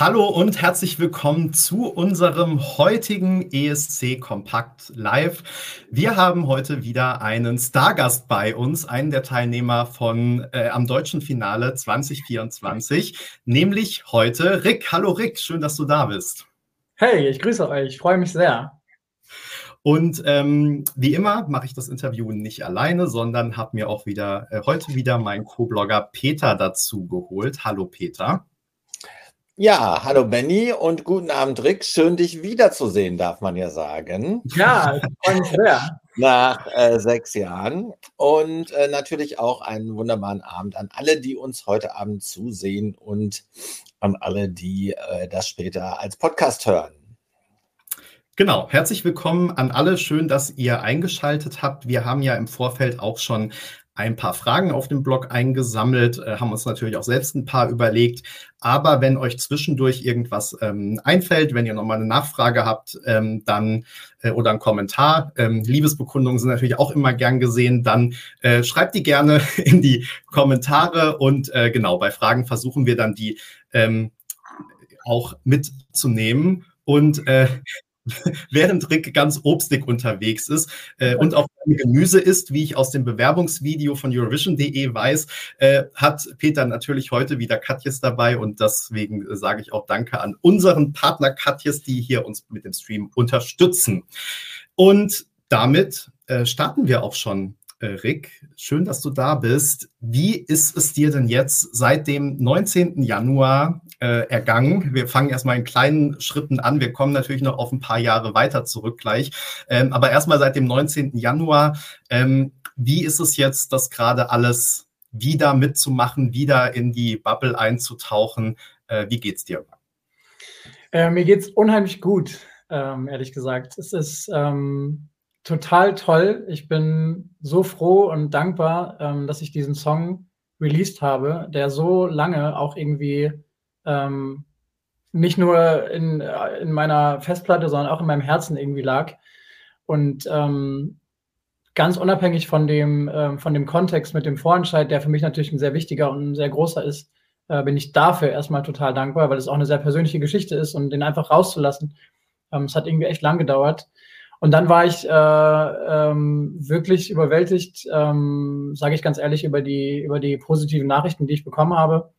Hallo und herzlich willkommen zu unserem heutigen ESC Kompakt Live. Wir haben heute wieder einen Stargast bei uns, einen der Teilnehmer von äh, am deutschen Finale 2024, nämlich heute Rick. Hallo Rick, schön, dass du da bist. Hey, ich grüße euch, ich freue mich sehr. Und ähm, wie immer mache ich das Interview nicht alleine, sondern habe mir auch wieder äh, heute wieder meinen Co-Blogger Peter dazu geholt. Hallo Peter. Ja, hallo Benny und guten Abend Rick. Schön, dich wiederzusehen, darf man ja sagen. Ja, ich freue mich sehr. Nach äh, sechs Jahren. Und äh, natürlich auch einen wunderbaren Abend an alle, die uns heute Abend zusehen und an alle, die äh, das später als Podcast hören. Genau, herzlich willkommen an alle. Schön, dass ihr eingeschaltet habt. Wir haben ja im Vorfeld auch schon ein paar Fragen auf dem Blog eingesammelt, äh, haben uns natürlich auch selbst ein paar überlegt. Aber wenn euch zwischendurch irgendwas ähm, einfällt, wenn ihr nochmal eine Nachfrage habt, ähm, dann äh, oder einen Kommentar, ähm, Liebesbekundungen sind natürlich auch immer gern gesehen, dann äh, schreibt die gerne in die Kommentare und äh, genau, bei Fragen versuchen wir dann die ähm, auch mitzunehmen. Und äh, während Rick ganz obstig unterwegs ist äh, und auch Gemüse isst, wie ich aus dem Bewerbungsvideo von Eurovision.de weiß, äh, hat Peter natürlich heute wieder Katjes dabei und deswegen äh, sage ich auch Danke an unseren Partner Katjes, die hier uns mit dem Stream unterstützen. Und damit äh, starten wir auch schon äh, Rick, schön, dass du da bist. Wie ist es dir denn jetzt seit dem 19. Januar äh, ergangen? Wir fangen erstmal in kleinen Schritten an. Wir kommen natürlich noch auf ein paar Jahre weiter zurück gleich. Ähm, aber erstmal seit dem 19. Januar. Ähm, wie ist es jetzt, das gerade alles wieder mitzumachen, wieder in die Bubble einzutauchen? Äh, wie geht's dir? Äh, mir geht's unheimlich gut, ähm, ehrlich gesagt. Es ist ähm, total toll. Ich bin so froh und dankbar, ähm, dass ich diesen Song released habe, der so lange auch irgendwie ähm, nicht nur in, äh, in meiner Festplatte, sondern auch in meinem Herzen irgendwie lag. Und ähm, ganz unabhängig von dem, äh, von dem Kontext mit dem Vorentscheid, der für mich natürlich ein sehr wichtiger und ein sehr großer ist, äh, bin ich dafür erstmal total dankbar, weil es auch eine sehr persönliche Geschichte ist und den einfach rauszulassen. Ähm, es hat irgendwie echt lang gedauert. Und dann war ich äh, ähm, wirklich überwältigt, ähm, sage ich ganz ehrlich, über die, über die positiven Nachrichten, die ich bekommen habe.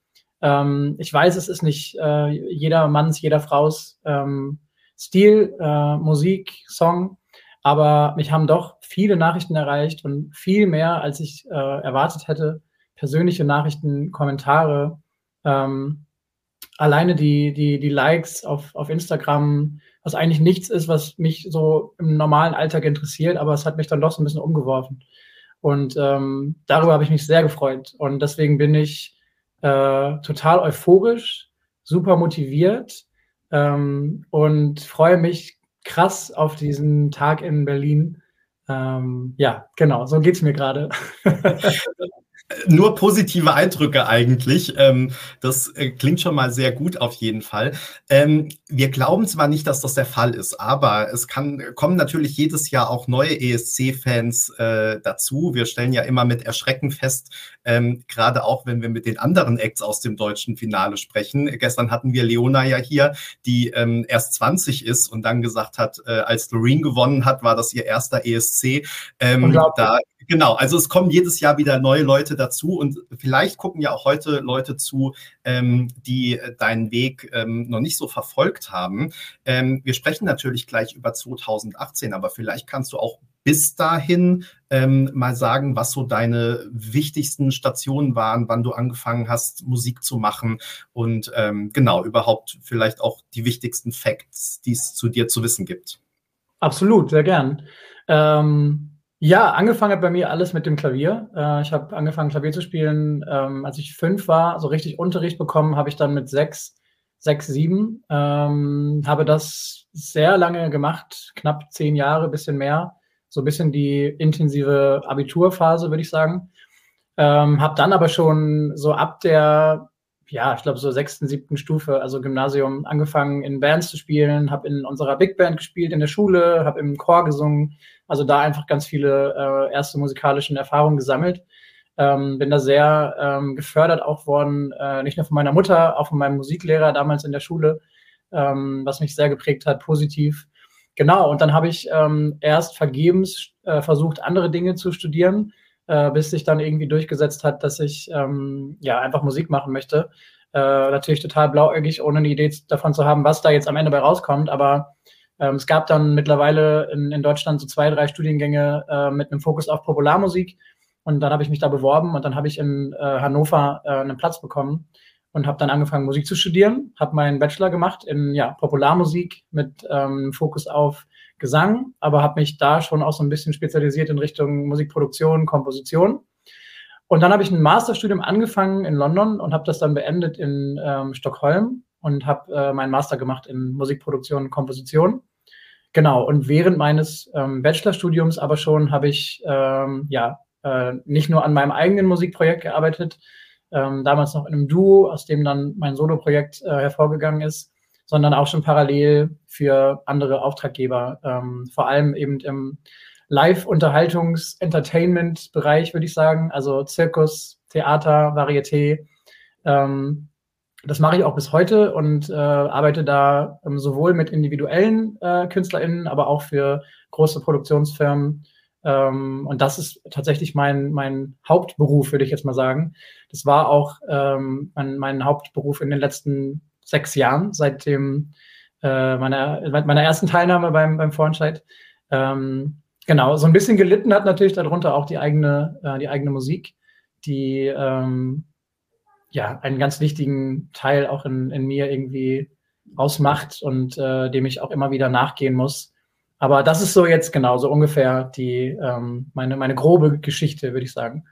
Ähm, ich weiß, es ist nicht äh, jeder Manns, jeder Fraus ähm, Stil, äh, Musik, Song, aber mich haben doch viele Nachrichten erreicht und viel mehr, als ich äh, erwartet hätte. Persönliche Nachrichten, Kommentare, ähm, alleine die, die, die Likes auf, auf Instagram, was eigentlich nichts ist, was mich so im normalen Alltag interessiert, aber es hat mich dann doch so ein bisschen umgeworfen. Und ähm, darüber habe ich mich sehr gefreut. Und deswegen bin ich äh, total euphorisch, super motiviert ähm, und freue mich krass auf diesen Tag in Berlin. Ähm, ja, genau, so geht es mir gerade. nur positive Eindrücke eigentlich. Ähm, das äh, klingt schon mal sehr gut auf jeden Fall. Ähm, wir glauben zwar nicht, dass das der Fall ist, aber es kann, kommen natürlich jedes Jahr auch neue ESC-Fans äh, dazu. Wir stellen ja immer mit Erschrecken fest, ähm, gerade auch wenn wir mit den anderen Acts aus dem deutschen Finale sprechen. Gestern hatten wir Leona ja hier, die erst 20 ist und dann gesagt hat, äh, als Loreen gewonnen hat, war das ihr erster ESC. Da Genau, also es kommen jedes Jahr wieder neue Leute dazu und vielleicht gucken ja auch heute Leute zu, ähm, die deinen Weg ähm, noch nicht so verfolgt haben. Ähm, wir sprechen natürlich gleich über 2018, aber vielleicht kannst du auch bis dahin ähm, mal sagen, was so deine wichtigsten Stationen waren, wann du angefangen hast, Musik zu machen und ähm, genau, überhaupt vielleicht auch die wichtigsten Facts, die es zu dir zu wissen gibt. Absolut, sehr gern. Ähm ja, angefangen hat bei mir alles mit dem Klavier. Äh, ich habe angefangen, Klavier zu spielen, ähm, als ich fünf war. So richtig Unterricht bekommen habe ich dann mit sechs, sechs, sieben. Ähm, habe das sehr lange gemacht, knapp zehn Jahre, bisschen mehr. So ein bisschen die intensive Abiturphase, würde ich sagen. Ähm, habe dann aber schon so ab der, ja, ich glaube so sechsten, siebten Stufe, also Gymnasium, angefangen in Bands zu spielen, habe in unserer Big Band gespielt in der Schule, habe im Chor gesungen, also da einfach ganz viele äh, erste musikalischen Erfahrungen gesammelt. Ähm, bin da sehr ähm, gefördert auch worden, äh, nicht nur von meiner Mutter, auch von meinem Musiklehrer damals in der Schule, ähm, was mich sehr geprägt hat, positiv. Genau, und dann habe ich ähm, erst vergebens äh, versucht, andere Dinge zu studieren, äh, bis sich dann irgendwie durchgesetzt hat, dass ich ähm, ja einfach Musik machen möchte. Äh, natürlich total blauäugig, ohne eine Idee davon zu haben, was da jetzt am Ende bei rauskommt, aber ähm, es gab dann mittlerweile in, in Deutschland so zwei, drei Studiengänge äh, mit einem Fokus auf Popularmusik. Und dann habe ich mich da beworben und dann habe ich in äh, Hannover äh, einen Platz bekommen und habe dann angefangen, Musik zu studieren. Habe meinen Bachelor gemacht in ja, Popularmusik mit ähm, Fokus auf Gesang, aber habe mich da schon auch so ein bisschen spezialisiert in Richtung Musikproduktion, Komposition. Und dann habe ich ein Masterstudium angefangen in London und habe das dann beendet in ähm, Stockholm und habe äh, meinen Master gemacht in Musikproduktion und Komposition. Genau, und während meines ähm, Bachelorstudiums aber schon habe ich ähm, ja äh, nicht nur an meinem eigenen Musikprojekt gearbeitet, ähm, damals noch in einem Duo, aus dem dann mein Soloprojekt äh, hervorgegangen ist, sondern auch schon parallel für andere Auftraggeber, ähm, vor allem eben im Live-Unterhaltungs-Entertainment-Bereich, würde ich sagen, also Zirkus, Theater, Varieté. Ähm, das mache ich auch bis heute und äh, arbeite da ähm, sowohl mit individuellen äh, KünstlerInnen, aber auch für große Produktionsfirmen. Ähm, und das ist tatsächlich mein, mein Hauptberuf, würde ich jetzt mal sagen. Das war auch ähm, mein, mein Hauptberuf in den letzten sechs Jahren, seit dem, äh, meiner, meiner ersten Teilnahme beim, beim Vorentscheid. Ähm, genau, so ein bisschen gelitten hat natürlich darunter auch die eigene, äh, die eigene Musik, die ähm, ja, einen ganz wichtigen Teil auch in, in mir irgendwie ausmacht und äh, dem ich auch immer wieder nachgehen muss. Aber das ist so jetzt genau so ungefähr die ähm, meine, meine grobe Geschichte, würde ich sagen.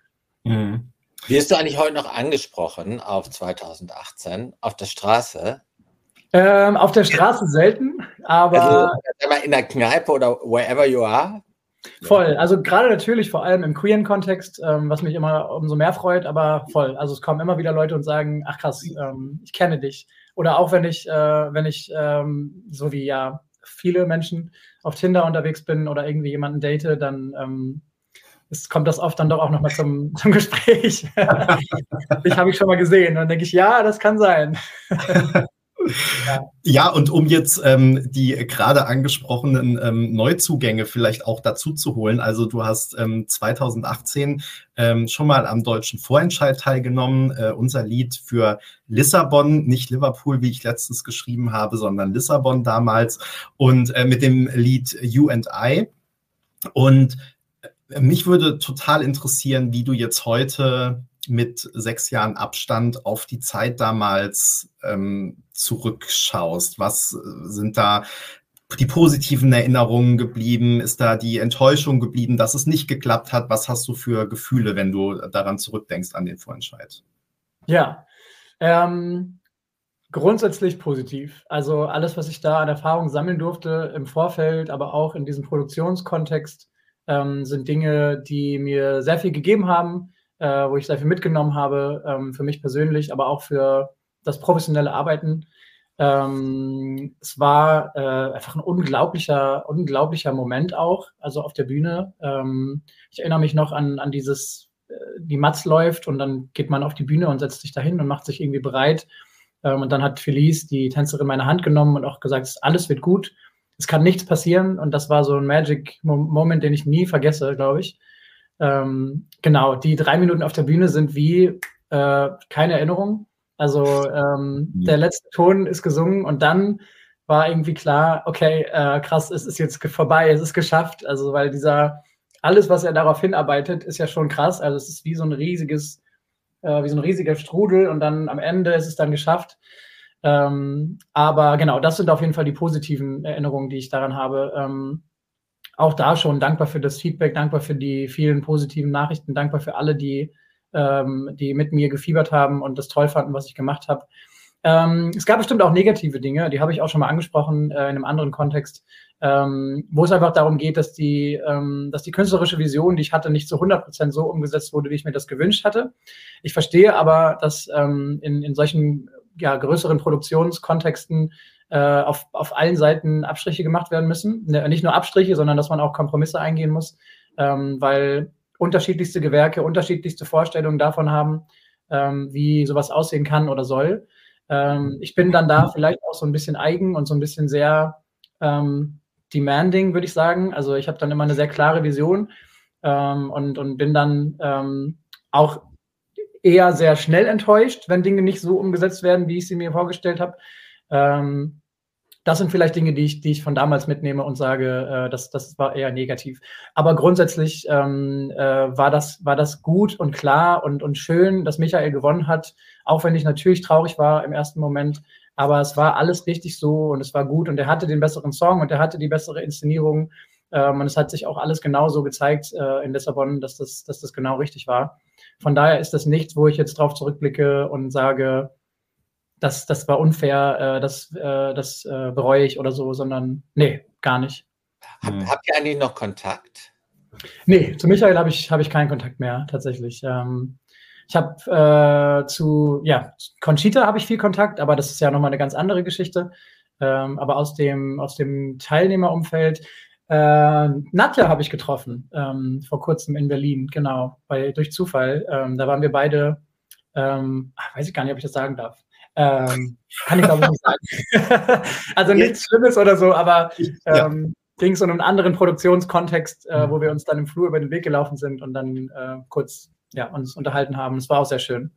Mhm. Wirst du eigentlich heute noch angesprochen auf 2018 auf der Straße? Ähm, auf der Straße selten, aber also, in der Kneipe oder wherever you are. Voll, also gerade natürlich vor allem im queeren Kontext, ähm, was mich immer umso mehr freut, aber voll. Also es kommen immer wieder Leute und sagen, ach krass, ähm, ich kenne dich. Oder auch wenn ich, äh, wenn ich ähm, so wie ja viele Menschen auf Tinder unterwegs bin oder irgendwie jemanden date, dann ähm, es kommt das oft dann doch auch nochmal zum, zum Gespräch. ich habe ich schon mal gesehen. Und dann denke ich, ja, das kann sein. Ja. und um jetzt ähm, die gerade angesprochenen ähm, Neuzugänge vielleicht auch dazu zu holen. Also du hast ähm, 2018 ähm, schon mal am deutschen Vorentscheid teilgenommen. Äh, unser Lied für Lissabon, nicht Liverpool, wie ich letztens geschrieben habe, sondern Lissabon damals. Und äh, mit dem Lied You and I. Und mich würde total interessieren, wie du jetzt heute mit sechs Jahren Abstand auf die Zeit damals ähm, zurückschaust? Was sind da die positiven Erinnerungen geblieben? Ist da die Enttäuschung geblieben, dass es nicht geklappt hat? Was hast du für Gefühle, wenn du daran zurückdenkst an den Vorentscheid? Ja, ähm, grundsätzlich positiv. Also alles, was ich da an Erfahrung sammeln durfte im Vorfeld, aber auch in diesem Produktionskontext, ähm, sind Dinge, die mir sehr viel gegeben haben, äh, wo ich sehr viel mitgenommen habe, ähm, für mich persönlich, aber auch für das professionelle Arbeiten. Ähm, es war äh, einfach ein unglaublicher, unglaublicher Moment auch, also auf der Bühne. Ähm, ich erinnere mich noch an, an dieses, äh, die Matz läuft und dann geht man auf die Bühne und setzt sich dahin und macht sich irgendwie bereit. Ähm, und dann hat Felice, die Tänzerin, meine Hand genommen und auch gesagt, alles wird gut, es kann nichts passieren. Und das war so ein Magic Moment, den ich nie vergesse, glaube ich. Ähm, genau, die drei Minuten auf der Bühne sind wie äh, keine Erinnerung. Also ähm, mhm. der letzte Ton ist gesungen und dann war irgendwie klar, okay, äh, krass, es ist jetzt vorbei, es ist geschafft. Also weil dieser, alles, was er darauf hinarbeitet, ist ja schon krass. Also es ist wie so ein riesiges, äh, wie so ein riesiger Strudel und dann am Ende ist es dann geschafft. Ähm, aber genau, das sind auf jeden Fall die positiven Erinnerungen, die ich daran habe. Ähm, auch da schon dankbar für das Feedback, dankbar für die vielen positiven Nachrichten, dankbar für alle, die, ähm, die mit mir gefiebert haben und das toll fanden, was ich gemacht habe. Ähm, es gab bestimmt auch negative Dinge, die habe ich auch schon mal angesprochen äh, in einem anderen Kontext, ähm, wo es einfach darum geht, dass die, ähm, dass die künstlerische Vision, die ich hatte, nicht zu 100 Prozent so umgesetzt wurde, wie ich mir das gewünscht hatte. Ich verstehe aber, dass ähm, in, in solchen ja, größeren Produktionskontexten äh, auf, auf allen Seiten Abstriche gemacht werden müssen. Ne, nicht nur Abstriche, sondern dass man auch Kompromisse eingehen muss, ähm, weil unterschiedlichste Gewerke, unterschiedlichste Vorstellungen davon haben, ähm, wie sowas aussehen kann oder soll. Ähm, ich bin dann da vielleicht auch so ein bisschen eigen und so ein bisschen sehr ähm, demanding, würde ich sagen. Also ich habe dann immer eine sehr klare Vision ähm, und, und bin dann ähm, auch eher sehr schnell enttäuscht, wenn Dinge nicht so umgesetzt werden, wie ich sie mir vorgestellt habe. Ähm, das sind vielleicht Dinge, die ich, die ich von damals mitnehme und sage, äh, das, das war eher negativ. Aber grundsätzlich ähm, äh, war, das, war das gut und klar und, und schön, dass Michael gewonnen hat, auch wenn ich natürlich traurig war im ersten Moment. Aber es war alles richtig so und es war gut und er hatte den besseren Song und er hatte die bessere Inszenierung. Ähm, und es hat sich auch alles genauso gezeigt äh, in Lissabon, dass das, dass das genau richtig war. Von daher ist das nichts, wo ich jetzt drauf zurückblicke und sage, das, das war unfair, äh, das, äh, das äh, bereue ich oder so, sondern nee, gar nicht. Hab, hm. habt ihr eigentlich noch Kontakt? Nee, zu Michael habe ich, hab ich keinen Kontakt mehr, tatsächlich. Ähm, ich habe äh, zu, ja, Conchita habe ich viel Kontakt, aber das ist ja nochmal eine ganz andere Geschichte. Ähm, aber aus dem, aus dem Teilnehmerumfeld, äh, Nadja habe ich getroffen, ähm, vor kurzem in Berlin, genau, bei, durch Zufall. Ähm, da waren wir beide, ähm, ach, weiß ich gar nicht, ob ich das sagen darf. Ähm, kann ich glaube ich nicht sagen. also nichts Schlimmes oder so, aber ähm, ging es um einen anderen Produktionskontext, äh, wo wir uns dann im Flur über den Weg gelaufen sind und dann äh, kurz ja, uns unterhalten haben. Es war auch sehr schön.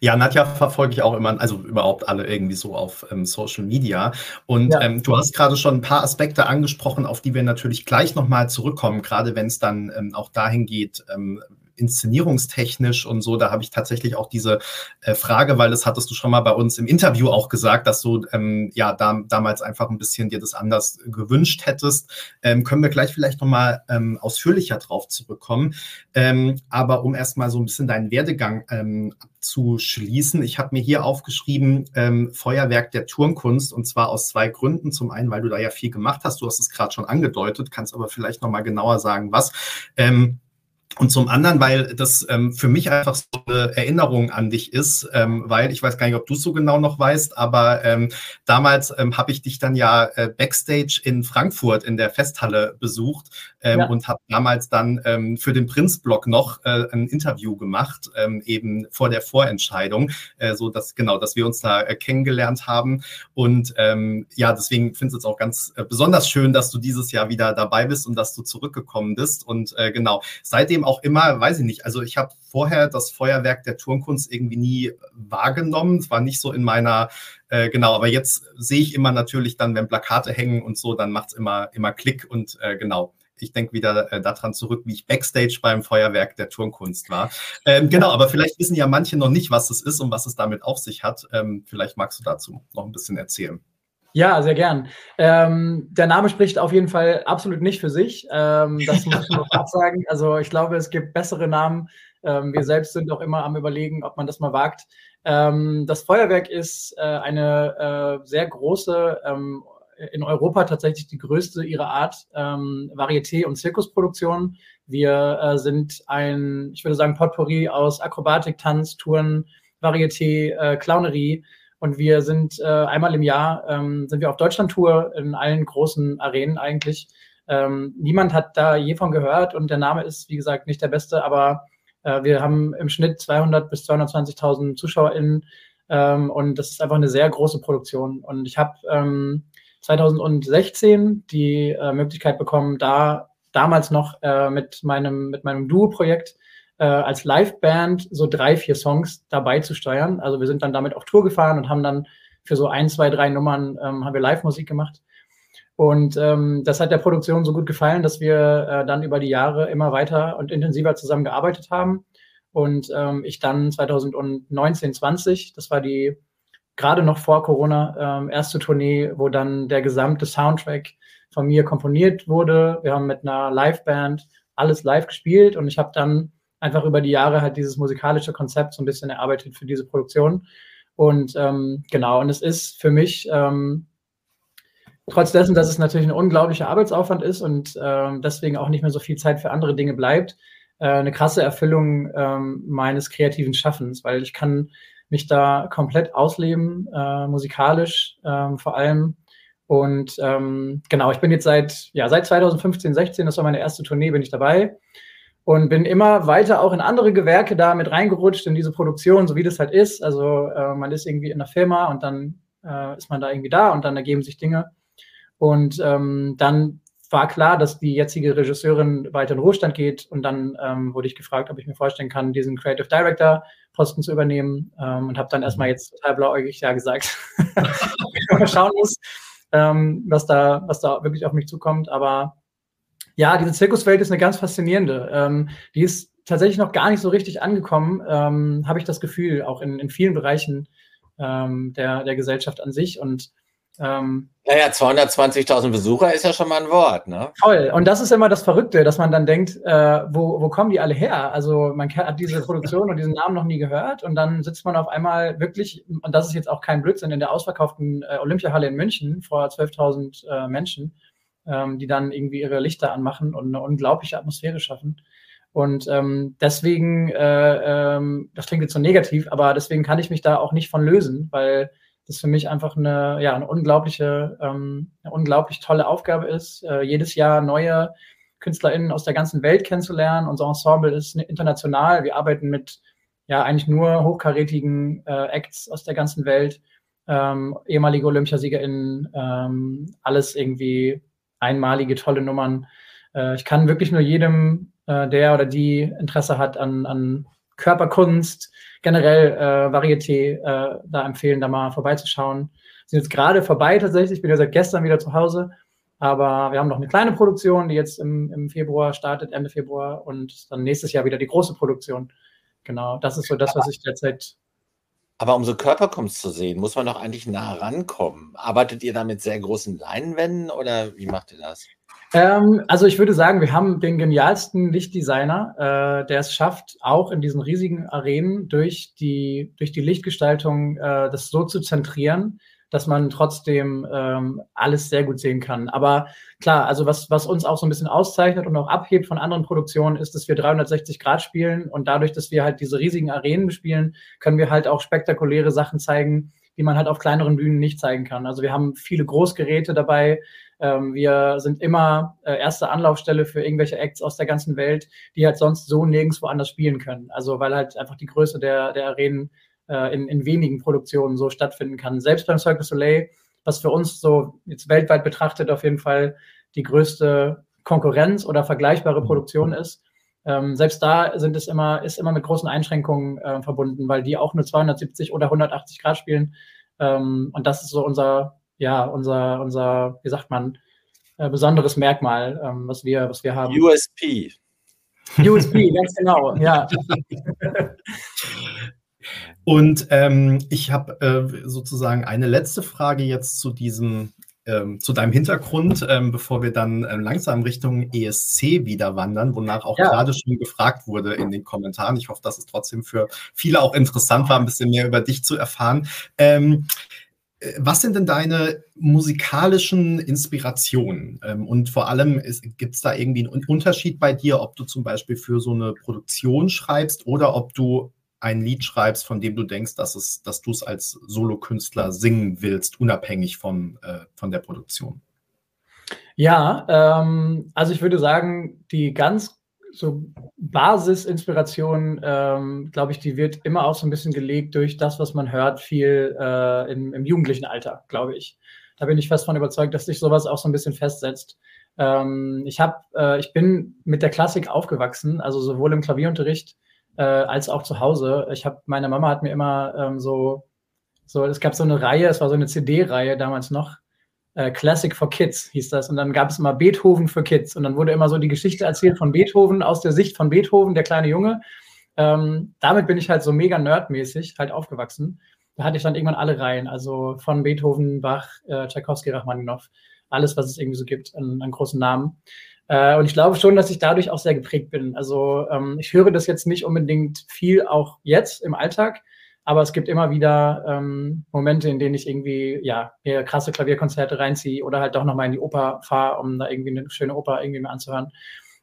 Ja, Nadja verfolge ich auch immer, also überhaupt alle irgendwie so auf ähm, Social Media. Und ja. ähm, du hast gerade schon ein paar Aspekte angesprochen, auf die wir natürlich gleich nochmal zurückkommen, gerade wenn es dann ähm, auch dahin geht, ähm, inszenierungstechnisch und so, da habe ich tatsächlich auch diese äh, Frage, weil das hattest du schon mal bei uns im Interview auch gesagt, dass du ähm, ja da, damals einfach ein bisschen dir das anders gewünscht hättest. Ähm, können wir gleich vielleicht nochmal ähm, ausführlicher drauf zurückkommen. Ähm, aber um erstmal so ein bisschen deinen Werdegang ähm, zu schließen. Ich habe mir hier aufgeschrieben, ähm, Feuerwerk der Turnkunst und zwar aus zwei Gründen. Zum einen, weil du da ja viel gemacht hast, du hast es gerade schon angedeutet, kannst aber vielleicht nochmal genauer sagen, was. Ähm, und zum anderen, weil das ähm, für mich einfach so eine Erinnerung an dich ist, ähm, weil ich weiß gar nicht, ob du es so genau noch weißt, aber ähm, damals ähm, habe ich dich dann ja äh, backstage in Frankfurt in der Festhalle besucht ähm, ja. und habe damals dann ähm, für den Prinzblock noch äh, ein Interview gemacht, ähm, eben vor der Vorentscheidung, äh, so dass genau, dass wir uns da äh, kennengelernt haben. Und ähm, ja, deswegen finde ich es auch ganz äh, besonders schön, dass du dieses Jahr wieder dabei bist und dass du zurückgekommen bist. Und äh, genau, seitdem auch immer, weiß ich nicht, also ich habe vorher das Feuerwerk der Turnkunst irgendwie nie wahrgenommen. Es war nicht so in meiner, äh, genau, aber jetzt sehe ich immer natürlich dann, wenn Plakate hängen und so, dann macht es immer, immer Klick und äh, genau ich denke wieder äh, daran zurück, wie ich Backstage beim Feuerwerk der Turnkunst war. Ähm, genau, aber vielleicht wissen ja manche noch nicht, was es ist und was es damit auf sich hat. Ähm, vielleicht magst du dazu noch ein bisschen erzählen. Ja, sehr gern. Ähm, der Name spricht auf jeden Fall absolut nicht für sich. Ähm, das muss ich noch absagen. Also ich glaube, es gibt bessere Namen. Ähm, wir selbst sind auch immer am Überlegen, ob man das mal wagt. Ähm, das Feuerwerk ist äh, eine äh, sehr große, ähm, in Europa tatsächlich die größte ihrer Art ähm, Varieté- und Zirkusproduktion. Wir äh, sind ein, ich würde sagen, Potpourri aus Akrobatik, Tanz, Touren, Varieté, äh, Clownerie. Und wir sind äh, einmal im Jahr ähm, sind wir auf Deutschland-Tour in allen großen Arenen eigentlich. Ähm, niemand hat da je von gehört und der Name ist, wie gesagt, nicht der beste, aber äh, wir haben im Schnitt 200 bis 220.000 ZuschauerInnen ähm, und das ist einfach eine sehr große Produktion. Und ich habe ähm, 2016 die äh, Möglichkeit bekommen, da damals noch äh, mit meinem, mit meinem Duo-Projekt äh, als Liveband so drei, vier Songs dabei zu steuern. Also wir sind dann damit auf Tour gefahren und haben dann für so ein, zwei, drei Nummern ähm, haben wir Live-Musik gemacht. Und ähm, das hat der Produktion so gut gefallen, dass wir äh, dann über die Jahre immer weiter und intensiver zusammengearbeitet haben. Und ähm, ich dann 2019, 20, das war die gerade noch vor Corona ähm, erste Tournee, wo dann der gesamte Soundtrack von mir komponiert wurde. Wir haben mit einer Liveband alles live gespielt und ich habe dann einfach über die Jahre halt dieses musikalische Konzept so ein bisschen erarbeitet für diese Produktion. Und ähm, genau, und es ist für mich, ähm, trotz dessen, dass es natürlich ein unglaublicher Arbeitsaufwand ist und ähm, deswegen auch nicht mehr so viel Zeit für andere Dinge bleibt, äh, eine krasse Erfüllung ähm, meines kreativen Schaffens, weil ich kann mich da komplett ausleben, äh, musikalisch äh, vor allem Und ähm, genau, ich bin jetzt seit, ja, seit 2015, 16, das war meine erste Tournee, bin ich dabei und bin immer weiter auch in andere Gewerke da mit reingerutscht in diese Produktion, so wie das halt ist. Also äh, man ist irgendwie in einer Firma und dann äh, ist man da irgendwie da und dann ergeben sich Dinge. Und ähm, dann war klar, dass die jetzige Regisseurin weiter in Ruhestand geht und dann ähm, wurde ich gefragt, ob ich mir vorstellen kann, diesen Creative Director Posten zu übernehmen ähm, und habe dann erstmal jetzt total blauäugig ja gesagt, mal schauen muss ähm, was, da, was da wirklich auf mich zukommt. Aber ja, diese Zirkuswelt ist eine ganz faszinierende. Ähm, die ist tatsächlich noch gar nicht so richtig angekommen, ähm, habe ich das Gefühl, auch in, in vielen Bereichen ähm, der, der Gesellschaft an sich. Und ähm, naja, 220.000 Besucher ist ja schon mal ein Wort, ne? Toll. Und das ist immer das Verrückte, dass man dann denkt, äh, wo, wo kommen die alle her? Also man hat diese Produktion und diesen Namen noch nie gehört und dann sitzt man auf einmal wirklich, und das ist jetzt auch kein Blödsinn, in der ausverkauften äh, Olympiahalle in München vor 12.000 äh, Menschen, ähm, die dann irgendwie ihre Lichter anmachen und eine unglaubliche Atmosphäre schaffen. Und ähm, deswegen, äh, ähm, das klingt jetzt so negativ, aber deswegen kann ich mich da auch nicht von lösen, weil das für mich einfach eine, ja, eine unglaubliche, ähm, eine unglaublich tolle Aufgabe ist, äh, jedes Jahr neue KünstlerInnen aus der ganzen Welt kennenzulernen. Unser Ensemble ist international. Wir arbeiten mit ja eigentlich nur hochkarätigen äh, Acts aus der ganzen Welt, ähm, ehemalige OlympiasiegerInnen, ähm, alles irgendwie einmalige, tolle Nummern. Äh, ich kann wirklich nur jedem, äh, der oder die Interesse hat an, an Körperkunst, generell äh, Varieté äh, da empfehlen, da mal vorbeizuschauen. Sind jetzt gerade vorbei tatsächlich, ich bin ja seit gestern wieder zu Hause, aber wir haben noch eine kleine Produktion, die jetzt im, im Februar startet, Ende Februar und dann nächstes Jahr wieder die große Produktion. Genau, das ist so das, was ich derzeit aber um so Körperkunst zu sehen, muss man doch eigentlich nah rankommen. Arbeitet ihr da mit sehr großen Leinwänden oder wie macht ihr das? Ähm, also ich würde sagen, wir haben den genialsten Lichtdesigner, äh, der es schafft, auch in diesen riesigen Arenen durch die, durch die Lichtgestaltung äh, das so zu zentrieren, dass man trotzdem ähm, alles sehr gut sehen kann. Aber klar, also was, was uns auch so ein bisschen auszeichnet und auch abhebt von anderen Produktionen, ist, dass wir 360 Grad spielen und dadurch, dass wir halt diese riesigen Arenen bespielen, können wir halt auch spektakuläre Sachen zeigen, die man halt auf kleineren Bühnen nicht zeigen kann. Also wir haben viele Großgeräte dabei, ähm, wir sind immer äh, erste Anlaufstelle für irgendwelche Acts aus der ganzen Welt, die halt sonst so nirgendwo anders spielen können. Also weil halt einfach die Größe der, der Arenen äh, in, in wenigen Produktionen so stattfinden kann. Selbst beim Cirque du Soleil, was für uns so jetzt weltweit betrachtet auf jeden Fall die größte Konkurrenz oder vergleichbare Produktion ist. Ähm, selbst da sind es immer, ist immer mit großen Einschränkungen äh, verbunden, weil die auch nur 270 oder 180 Grad spielen. Ähm, und das ist so unser, ja, unser, unser, wie sagt man, äh, besonderes Merkmal, ähm, was, wir, was wir haben. USP. USP, ganz genau, ja. Und ähm, ich habe äh, sozusagen eine letzte Frage jetzt zu diesem, ähm, zu deinem Hintergrund, ähm, bevor wir dann äh, langsam Richtung ESC wieder wandern, wonach auch ja. gerade schon gefragt wurde in den Kommentaren. Ich hoffe, dass es trotzdem für viele auch interessant war, ein bisschen mehr über dich zu erfahren. Ähm, was sind denn deine musikalischen Inspirationen? Ähm, und vor allem, gibt es da irgendwie einen Unterschied bei dir, ob du zum Beispiel für so eine Produktion schreibst oder ob du ein Lied schreibst, von dem du denkst, dass, es, dass du es als Solokünstler singen willst, unabhängig von, äh, von der Produktion? Ja, ähm, also ich würde sagen, die ganz so Basisinspiration, ähm, glaube ich, die wird immer auch so ein bisschen gelegt durch das, was man hört, viel äh, im, im, jugendlichen Alter, glaube ich. Da bin ich fest von überzeugt, dass sich sowas auch so ein bisschen festsetzt. Ähm, ich habe, äh, ich bin mit der Klassik aufgewachsen, also sowohl im Klavierunterricht äh, als auch zu Hause. Ich habe, meine Mama hat mir immer ähm, so, so, es gab so eine Reihe, es war so eine CD-Reihe damals noch, äh, Classic for Kids hieß das. Und dann gab es immer Beethoven für Kids. Und dann wurde immer so die Geschichte erzählt von Beethoven aus der Sicht von Beethoven, der kleine Junge. Ähm, damit bin ich halt so mega nerdmäßig halt aufgewachsen. Da hatte ich dann irgendwann alle Reihen, also von Beethoven, Bach, äh, Tchaikovsky, Rachmaninoff, alles, was es irgendwie so gibt an, an großen Namen. Äh, und ich glaube schon, dass ich dadurch auch sehr geprägt bin. Also ähm, ich höre das jetzt nicht unbedingt viel auch jetzt im Alltag, aber es gibt immer wieder ähm, Momente, in denen ich irgendwie, ja, mir krasse Klavierkonzerte reinziehe oder halt doch nochmal in die Oper fahre, um da irgendwie eine schöne Oper irgendwie mir anzuhören.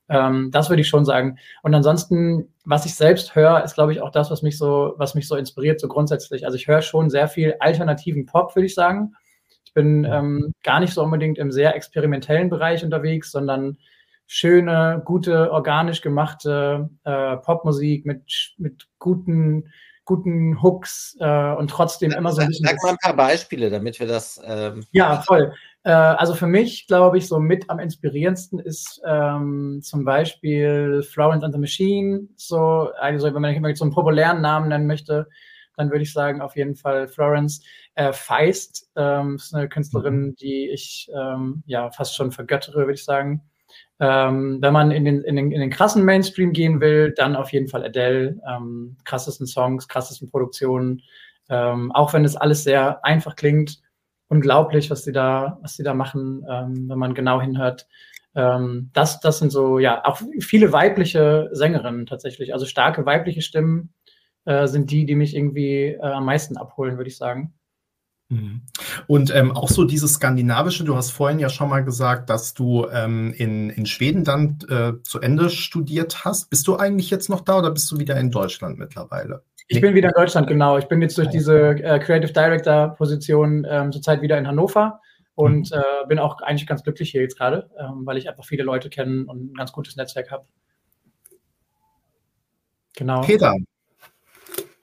Ähm, das würde ich schon sagen. Und ansonsten, was ich selbst höre, ist, glaube ich, auch das, was mich so, was mich so inspiriert, so grundsätzlich. Also ich höre schon sehr viel alternativen Pop, würde ich sagen bin ähm, gar nicht so unbedingt im sehr experimentellen Bereich unterwegs, sondern schöne, gute, organisch gemachte äh, Popmusik mit, mit guten, guten Hooks äh, und trotzdem immer so ein bisschen. Sag mal ein paar Beispiele, damit wir das. Ähm ja, voll. Äh, also für mich, glaube ich, so mit am inspirierendsten ist ähm, zum Beispiel Florence and the Machine. So, also wenn man so einen populären Namen nennen möchte, dann würde ich sagen, auf jeden Fall Florence. Äh, Feist ähm, ist eine Künstlerin, mhm. die ich ähm, ja fast schon vergöttere, würde ich sagen. Ähm, wenn man in den, in, den, in den krassen Mainstream gehen will, dann auf jeden Fall Adele. Ähm, krassesten Songs, krassesten Produktionen. Ähm, auch wenn es alles sehr einfach klingt, unglaublich, was sie da, was sie da machen, ähm, wenn man genau hinhört. Ähm, das, das sind so, ja, auch viele weibliche Sängerinnen tatsächlich. Also starke weibliche Stimmen äh, sind die, die mich irgendwie äh, am meisten abholen, würde ich sagen. Mhm. Und ähm, auch so dieses Skandinavische, du hast vorhin ja schon mal gesagt, dass du ähm, in, in Schweden dann äh, zu Ende studiert hast. Bist du eigentlich jetzt noch da oder bist du wieder in Deutschland mittlerweile? Ich bin wieder in Deutschland, genau. Ich bin jetzt durch diese äh, Creative Director-Position ähm, zurzeit wieder in Hannover und mhm. äh, bin auch eigentlich ganz glücklich hier jetzt gerade, ähm, weil ich einfach viele Leute kenne und ein ganz gutes Netzwerk habe. Genau. Peter.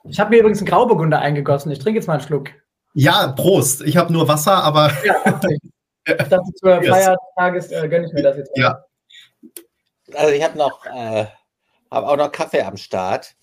Ich habe mir übrigens einen Grauburgunder eingegossen. Ich trinke jetzt mal einen Schluck. Ja, Prost. Ich habe nur Wasser, aber. Ja, okay. Ich dachte, zur yes. Feiertages äh, gönne ich mir das jetzt. Mal. Ja. Also ich habe noch, äh, habe auch noch Kaffee am Start.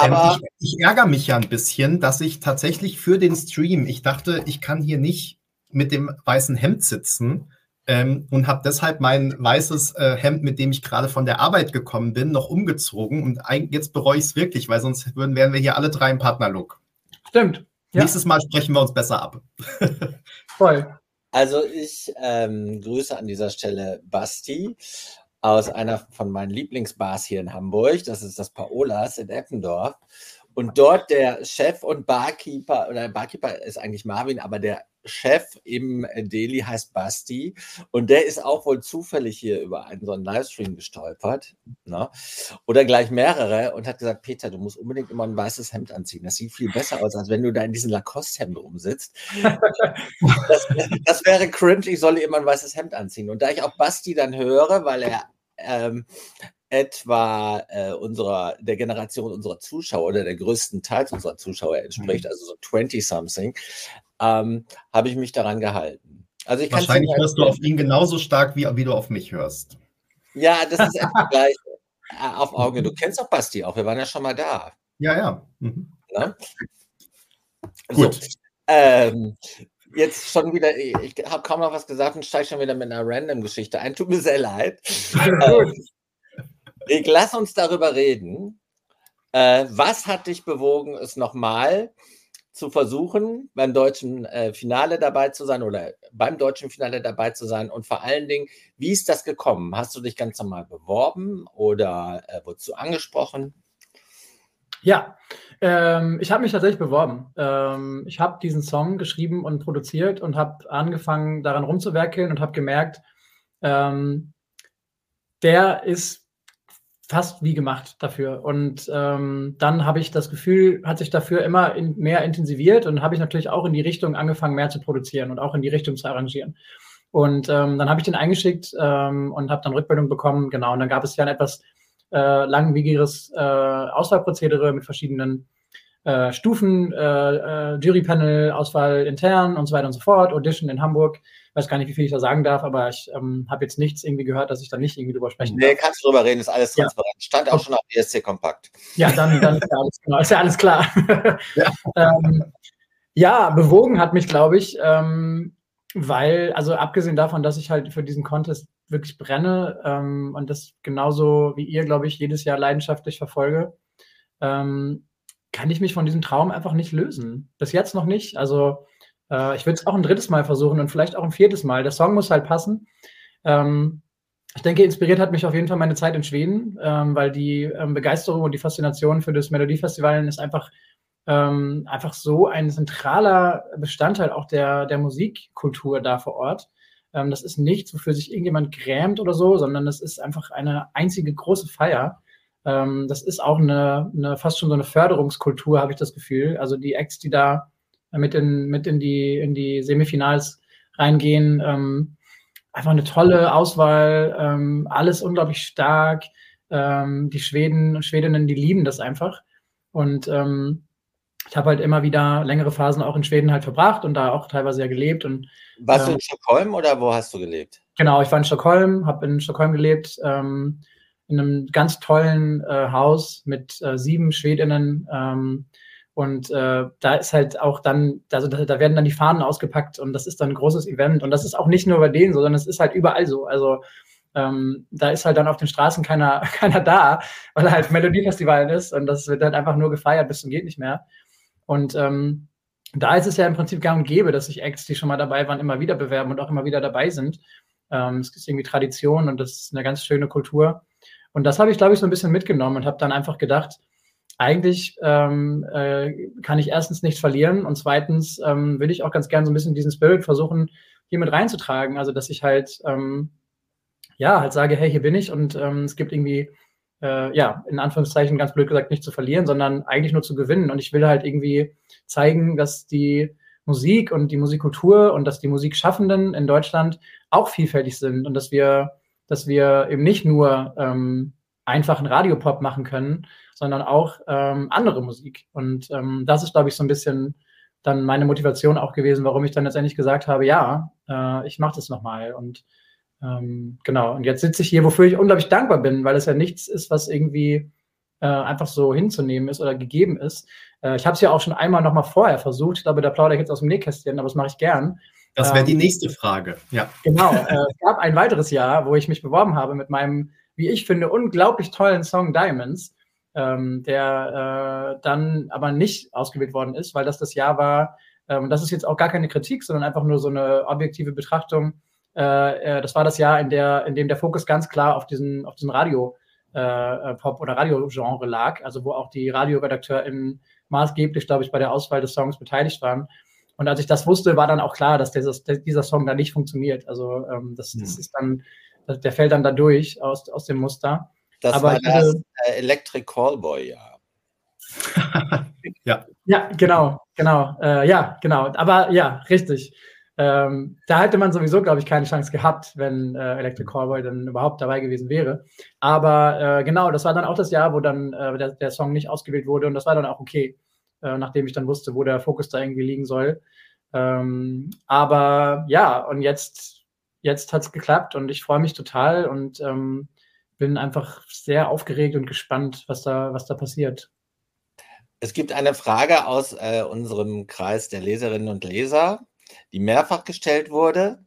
Ähm, aber ähm, ich, ich, ärgere mich ja ein bisschen, dass ich tatsächlich für den Stream, ich dachte, ich kann hier nicht mit dem weißen Hemd sitzen ähm, und habe deshalb mein weißes äh, Hemd, mit dem ich gerade von der Arbeit gekommen bin, noch umgezogen. Und ein, jetzt bereue ich es wirklich, weil sonst würden, wären wir hier alle drei im Partnerlook. Stimmt. Ja. Nächstes Mal sprechen wir uns besser ab. Voll. Also ich ähm, grüße an dieser Stelle Basti aus einer von meinen Lieblingsbars hier in Hamburg. Das ist das Paolas in Eppendorf. Und dort der Chef und Barkeeper, oder Barkeeper ist eigentlich Marvin, aber der Chef im Delhi heißt Basti. Und der ist auch wohl zufällig hier über einen so einen Livestream gestolpert. Ne? Oder gleich mehrere und hat gesagt: Peter, du musst unbedingt immer ein weißes Hemd anziehen. Das sieht viel besser aus, als wenn du da in diesem Lacoste-Hemd rumsitzt. das, das, wäre cringe, ich solle immer ein weißes Hemd anziehen. Und da ich auch Basti dann höre, weil er ähm, etwa äh, unserer, der Generation unserer Zuschauer oder der größten Teil unserer Zuschauer entspricht, mhm. also so 20-something, ähm, habe ich mich daran gehalten. Also ich Wahrscheinlich hörst du auf ihn genauso stark, wie, wie du auf mich hörst. Ja, das ist etwa gleich äh, auf Augen. Du kennst auch Basti auch, wir waren ja schon mal da. Ja, ja. Mhm. Ne? Gut. So, ähm, jetzt schon wieder, ich habe kaum noch was gesagt und steige schon wieder mit einer Random-Geschichte ein. Tut mir sehr leid. ähm, ich lass uns darüber reden. Äh, was hat dich bewogen, es nochmal zu versuchen, beim deutschen äh, Finale dabei zu sein oder beim deutschen Finale dabei zu sein? Und vor allen Dingen, wie ist das gekommen? Hast du dich ganz normal beworben oder äh, wurdest angesprochen? Ja, ähm, ich habe mich tatsächlich beworben. Ähm, ich habe diesen Song geschrieben und produziert und habe angefangen, daran rumzuwerkeln und habe gemerkt, ähm, der ist fast wie gemacht dafür. Und ähm, dann habe ich das Gefühl, hat sich dafür immer in, mehr intensiviert und habe ich natürlich auch in die Richtung angefangen, mehr zu produzieren und auch in die Richtung zu arrangieren. Und ähm, dann habe ich den eingeschickt ähm, und habe dann Rückmeldung bekommen. Genau, und dann gab es ja ein etwas äh, langwieriges äh, Auswahlprozedere mit verschiedenen äh, Stufen, äh, äh, Jurypanel, Auswahl intern und so weiter und so fort, Audition in Hamburg weiß gar nicht, wie viel ich da sagen darf, aber ich ähm, habe jetzt nichts irgendwie gehört, dass ich da nicht irgendwie drüber sprechen nee, darf. Nee, kannst du drüber reden, ist alles transparent. Ja. Stand auch schon auf ESC Kompakt. Ja, dann, dann ist, ja alles, genau, ist ja alles klar. Ja. ähm, ja, bewogen hat mich, glaube ich, ähm, weil, also abgesehen davon, dass ich halt für diesen Contest wirklich brenne ähm, und das genauso wie ihr, glaube ich, jedes Jahr leidenschaftlich verfolge, ähm, kann ich mich von diesem Traum einfach nicht lösen. Bis jetzt noch nicht. Also äh, ich würde es auch ein drittes Mal versuchen und vielleicht auch ein viertes Mal. Der Song muss halt passen. Ähm, ich denke, inspiriert hat mich auf jeden Fall meine Zeit in Schweden, ähm, weil die ähm, Begeisterung und die Faszination für das Melodiefestival ist einfach, ähm, einfach so ein zentraler Bestandteil auch der, der Musikkultur da vor Ort. Ähm, das ist nichts, wofür sich irgendjemand grämt oder so, sondern das ist einfach eine einzige große Feier. Ähm, das ist auch eine, eine fast schon so eine Förderungskultur, habe ich das Gefühl. Also die Acts, die da mit in, mit in, die, in die Semifinals reingehen. Ähm, einfach eine tolle Auswahl, ähm, alles unglaublich stark. Ähm, die Schweden und Schwedinnen, die lieben das einfach. Und ähm, ich habe halt immer wieder längere Phasen auch in Schweden halt verbracht und da auch teilweise ja gelebt. Und, Warst ähm, du in Stockholm oder wo hast du gelebt? Genau, ich war in Stockholm, habe in Stockholm gelebt, ähm, in einem ganz tollen äh, Haus mit äh, sieben Schwedinnen. Ähm, und äh, da ist halt auch dann, also da, da, werden dann die Fahnen ausgepackt und das ist dann ein großes Event. Und das ist auch nicht nur bei denen so, sondern es ist halt überall so. Also ähm, da ist halt dann auf den Straßen keiner, keiner da, weil halt Melodiefestival ist und das wird halt einfach nur gefeiert bis zum geht nicht mehr. Und ähm, da ist es ja im Prinzip gang und gäbe, dass sich Acts, die schon mal dabei waren, immer wieder bewerben und auch immer wieder dabei sind. Ähm, es ist irgendwie Tradition und das ist eine ganz schöne Kultur. Und das habe ich, glaube ich, so ein bisschen mitgenommen und habe dann einfach gedacht, eigentlich ähm, äh, kann ich erstens nichts verlieren und zweitens ähm, will ich auch ganz gerne so ein bisschen diesen Spirit versuchen, hier mit reinzutragen. Also, dass ich halt, ähm, ja, halt sage, hey, hier bin ich und ähm, es gibt irgendwie, äh, ja, in Anführungszeichen ganz blöd gesagt, nicht zu verlieren, sondern eigentlich nur zu gewinnen. Und ich will halt irgendwie zeigen, dass die Musik und die Musikkultur und dass die Musikschaffenden in Deutschland auch vielfältig sind und dass wir, dass wir eben nicht nur ähm, einfachen Radiopop machen können, sondern auch ähm, andere Musik. Und ähm, das ist, glaube ich, so ein bisschen dann meine Motivation auch gewesen, warum ich dann letztendlich gesagt habe, ja, äh, ich mache das nochmal. Und ähm, genau, und jetzt sitze ich hier, wofür ich unglaublich dankbar bin, weil es ja nichts ist, was irgendwie äh, einfach so hinzunehmen ist oder gegeben ist. Äh, ich habe es ja auch schon einmal nochmal vorher versucht. Ich glaube, da plaudere ich jetzt aus dem Nähkästchen, aber das mache ich gern. Das wäre die ähm, nächste Frage, ja. Genau. Äh, es gab ein weiteres Jahr, wo ich mich beworben habe mit meinem, wie ich finde, unglaublich tollen Song Diamonds, ähm, der äh, dann aber nicht ausgewählt worden ist, weil das das Jahr war, ähm, das ist jetzt auch gar keine Kritik, sondern einfach nur so eine objektive Betrachtung. Äh, äh das war das Jahr, in, der, in dem der Fokus ganz klar auf diesen, auf diesen Radio- äh, Pop- oder Radio-Genre lag, also wo auch die RadioredakteurInnen maßgeblich, glaube ich, bei der Auswahl des Songs beteiligt waren. Und als ich das wusste, war dann auch klar, dass dieses, dieser Song da nicht funktioniert. Also ähm, das, das hm. ist dann, der fällt dann da durch aus, aus dem Muster. Das Aber war das äh, Electric Callboy, ja. ja. Ja, genau, genau. Äh, ja, genau. Aber ja, richtig. Ähm, da hätte man sowieso, glaube ich, keine Chance gehabt, wenn äh, Electric Callboy dann überhaupt dabei gewesen wäre. Aber äh, genau, das war dann auch das Jahr, wo dann äh, der, der, Song nicht ausgewählt wurde und das war dann auch okay, äh, nachdem ich dann wusste, wo der Fokus da irgendwie liegen soll. Ähm, aber ja, und jetzt, jetzt hat es geklappt und ich freue mich total und ähm, bin einfach sehr aufgeregt und gespannt, was da, was da passiert. Es gibt eine Frage aus äh, unserem Kreis der Leserinnen und Leser die mehrfach gestellt wurde.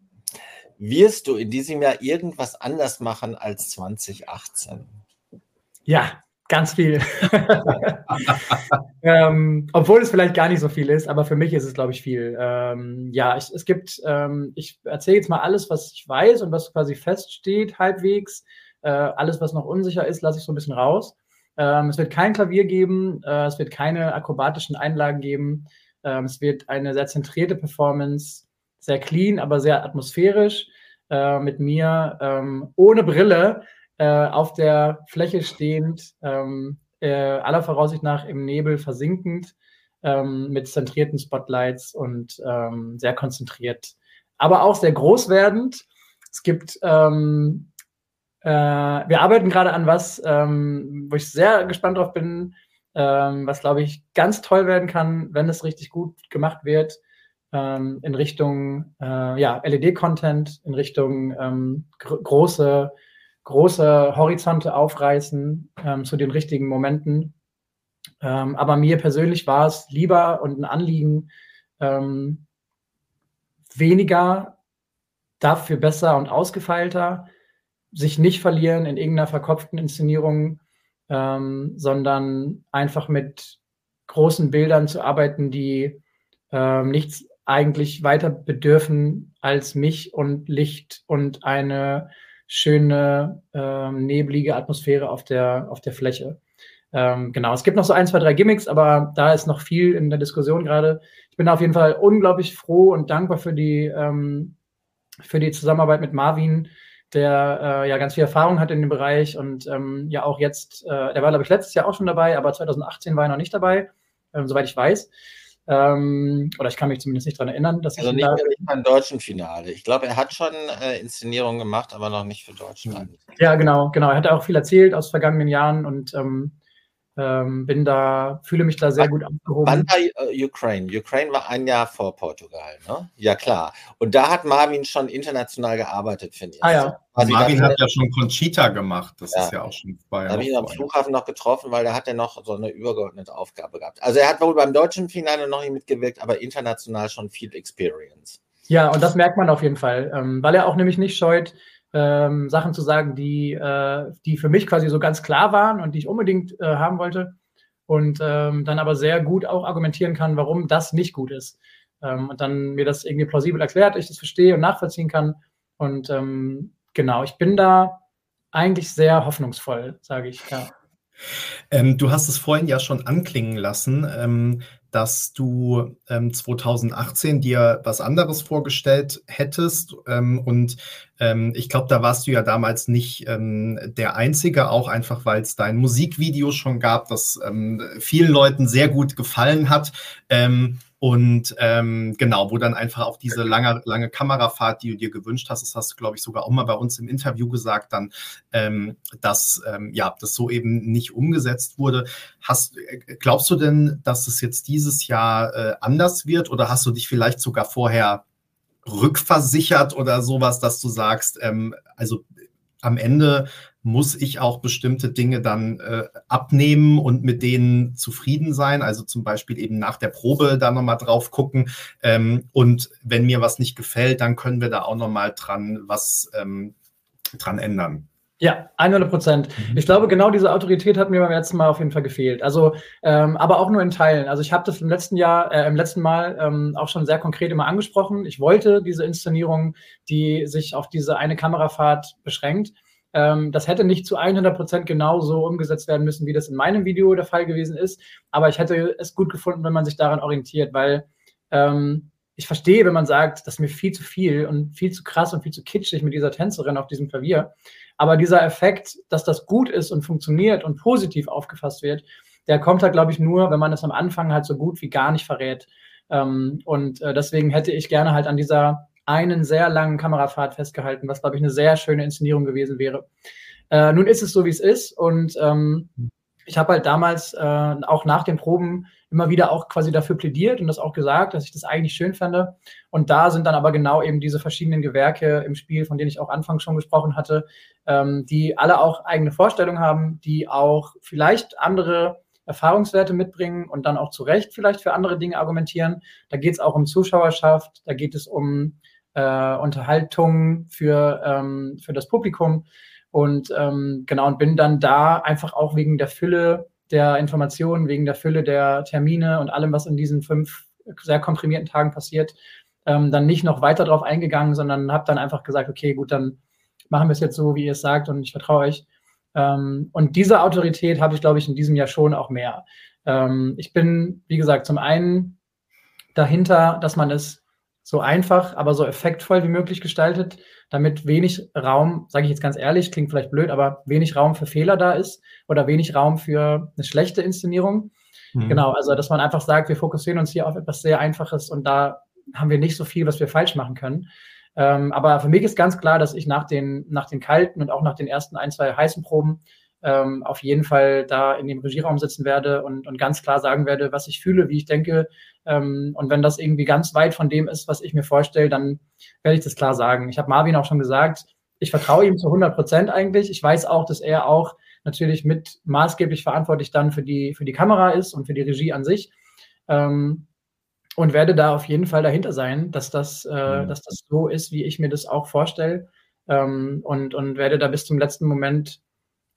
Wirst du in diesem Jahr irgendwas anders machen als 2018? Ja, ganz viel. ähm, obwohl es vielleicht gar nicht so viel ist, aber für mich ist es, glaube ich, viel. Ähm, ja, ich, es gibt, ähm, ich erzähle jetzt mal alles, was ich weiß und was quasi feststeht, halbwegs. Äh, alles, was noch unsicher ist, lasse ich so ein bisschen raus. Ähm, es wird kein Klavier geben, äh, es wird keine akrobatischen Einlagen geben. Ähm, es wird eine sehr zentrierte Performance, sehr clean, aber sehr atmosphärisch, äh, mit mir ähm, ohne Brille äh, auf der Fläche stehend, ähm, äh, aller Voraussicht nach im Nebel versinkend, ähm, mit zentrierten Spotlights und ähm, sehr konzentriert, aber auch sehr groß werdend. Es gibt ähm, äh, wir arbeiten gerade an was, ähm, wo ich sehr gespannt drauf bin, ähm, was, glaube ich, ganz toll werden kann, wenn es richtig gut gemacht wird, ähm, in Richtung äh, ja, LED-Content, in Richtung gr große, große Horizonte aufreißen ähm, zu den richtigen Momenten. Ähm, aber mir persönlich war es lieber und ein Anliegen, ähm, weniger, dafür besser und ausgefeilter, sich nicht verlieren in irgendeiner verkopften Inszenierung, ähm, sondern einfach mit großen Bildern zu arbeiten, die ähm, nichts eigentlich weiter bedürfen als mich und Licht und eine schöne ähm, neblige Atmosphäre auf der, auf der Fläche. Ähm, genau, es gibt noch so ein, zwei, drei Gimmicks, aber da ist noch viel in der Diskussion gerade. Ich bin auf jeden Fall unglaublich froh und dankbar für die, ähm, für die Zusammenarbeit mit Marvin, der äh, ja ganz viel Erfahrung hat in dem Bereich und ähm, ja auch jetzt, äh, der war, glaube ich, letztes Jahr auch schon dabei, aber 2018 war er noch nicht dabei, ähm, soweit ich weiß. Ähm, oder ich kann mich zumindest nicht daran erinnern, dass also ich. nicht, da nicht beim deutschen Finale. Ich glaube, er hat schon äh, Inszenierungen gemacht, aber noch nicht für Deutschland. Ja, genau, genau. Er hat auch viel erzählt aus vergangenen Jahren und ähm, ähm, bin da, fühle mich da sehr wann, gut aufgehoben. Wann war uh, Ukraine? Ukraine war ein Jahr vor Portugal, ne? Ja, klar. Und da hat Marvin schon international gearbeitet, finde ich. Ah ja. Also Marvin hat ja schon Conchita gemacht. Das ja. ist ja auch schon Jahre. Da habe ich ihn am Flughafen noch getroffen, weil da hat er noch so eine übergeordnete Aufgabe gehabt. Also er hat wohl beim deutschen Finale noch nicht mitgewirkt, aber international schon viel Experience. Ja, und das merkt man auf jeden Fall, ähm, weil er auch nämlich nicht scheut, ähm, Sachen zu sagen, die, äh, die für mich quasi so ganz klar waren und die ich unbedingt äh, haben wollte. Und ähm, dann aber sehr gut auch argumentieren kann, warum das nicht gut ist. Ähm, und dann mir das irgendwie plausibel erklärt, ich das verstehe und nachvollziehen kann. Und ähm, genau, ich bin da eigentlich sehr hoffnungsvoll, sage ich, ja. Ähm, du hast es vorhin ja schon anklingen lassen. Ähm, dass du ähm, 2018 dir was anderes vorgestellt hättest. Ähm, und ähm, ich glaube, da warst du ja damals nicht ähm, der Einzige, auch einfach, weil es dein Musikvideo schon gab, das vielen Leuten sehr gut gefallen hat. Und ähm, genau, wo dann einfach auch diese lange, lange Kamerafahrt, die du dir gewünscht hast, das hast du, glaube ich, sogar auch mal bei uns im Interview gesagt, dann, ähm, dass ähm, ja, das so eben nicht umgesetzt wurde. Hast, äh, glaubst du denn, dass es jetzt dieses Jahr äh, anders wird oder hast du dich vielleicht sogar vorher rückversichert oder sowas, dass du sagst, ähm, also am Ende muss ich auch bestimmte Dinge dann äh, abnehmen und mit denen zufrieden sein. Also zum Beispiel eben nach der Probe da nochmal drauf gucken. Ähm, und wenn mir was nicht gefällt, dann können wir da auch nochmal dran was ähm, dran ändern. Ja, 100 Prozent. Mhm. Ich glaube, genau diese Autorität hat mir beim letzten Mal auf jeden Fall gefehlt. Also, ähm, aber auch nur in Teilen. Also ich habe das im letzten Jahr, äh, im letzten Mal ähm, auch schon sehr konkret immer angesprochen. Ich wollte diese Inszenierung, die sich auf diese eine Kamerafahrt beschränkt. Ähm, das hätte nicht zu 100 Prozent genau so umgesetzt werden müssen, wie das in meinem Video der Fall gewesen ist. Aber ich hätte es gut gefunden, wenn man sich daran orientiert, weil ähm, ich verstehe, wenn man sagt, das ist mir viel zu viel und viel zu krass und viel zu kitschig mit dieser Tänzerin auf diesem Klavier. Aber dieser Effekt, dass das gut ist und funktioniert und positiv aufgefasst wird, der kommt halt, glaube ich, nur, wenn man es am Anfang halt so gut wie gar nicht verrät. Ähm, und äh, deswegen hätte ich gerne halt an dieser einen sehr langen Kamerafahrt festgehalten, was, glaube ich, eine sehr schöne Inszenierung gewesen wäre. Äh, nun ist es so, wie es ist. Und ähm, ich habe halt damals äh, auch nach den Proben immer wieder auch quasi dafür plädiert und das auch gesagt, dass ich das eigentlich schön fände. Und da sind dann aber genau eben diese verschiedenen Gewerke im Spiel, von denen ich auch anfangs schon gesprochen hatte, ähm, die alle auch eigene Vorstellungen haben, die auch vielleicht andere Erfahrungswerte mitbringen und dann auch zu Recht vielleicht für andere Dinge argumentieren. Da geht es auch um Zuschauerschaft, da geht es um äh, Unterhaltung für, ähm, für das Publikum. Und ähm, genau, und bin dann da einfach auch wegen der Fülle der Informationen, wegen der Fülle der Termine und allem, was in diesen fünf sehr komprimierten Tagen passiert, ähm, dann nicht noch weiter drauf eingegangen, sondern habe dann einfach gesagt, okay, gut, dann machen wir es jetzt so, wie ihr es sagt und ich vertraue euch. Ähm, und diese Autorität habe ich, glaube ich, in diesem Jahr schon auch mehr. Ähm, ich bin, wie gesagt, zum einen dahinter, dass man es so einfach, aber so effektvoll wie möglich gestaltet, damit wenig Raum, sage ich jetzt ganz ehrlich, klingt vielleicht blöd, aber wenig Raum für Fehler da ist oder wenig Raum für eine schlechte Inszenierung. Mhm. Genau, also dass man einfach sagt, wir fokussieren uns hier auf etwas sehr Einfaches und da haben wir nicht so viel, was wir falsch machen können. Ähm, aber für mich ist ganz klar, dass ich nach den, nach den kalten und auch nach den ersten ein, zwei heißen Proben ähm, auf jeden Fall da in dem Regieraum sitzen werde und, und ganz klar sagen werde, was ich fühle, wie ich denke. Ähm, und wenn das irgendwie ganz weit von dem ist, was ich mir vorstelle, dann werde ich das klar sagen. Ich habe Marvin auch schon gesagt, ich vertraue ihm zu 100 Prozent eigentlich. Ich weiß auch, dass er auch natürlich mit maßgeblich verantwortlich dann für die, für die Kamera ist und für die Regie an sich. Ähm, und werde da auf jeden Fall dahinter sein, dass das, äh, mhm. dass das so ist, wie ich mir das auch vorstelle. Ähm, und, und werde da bis zum letzten Moment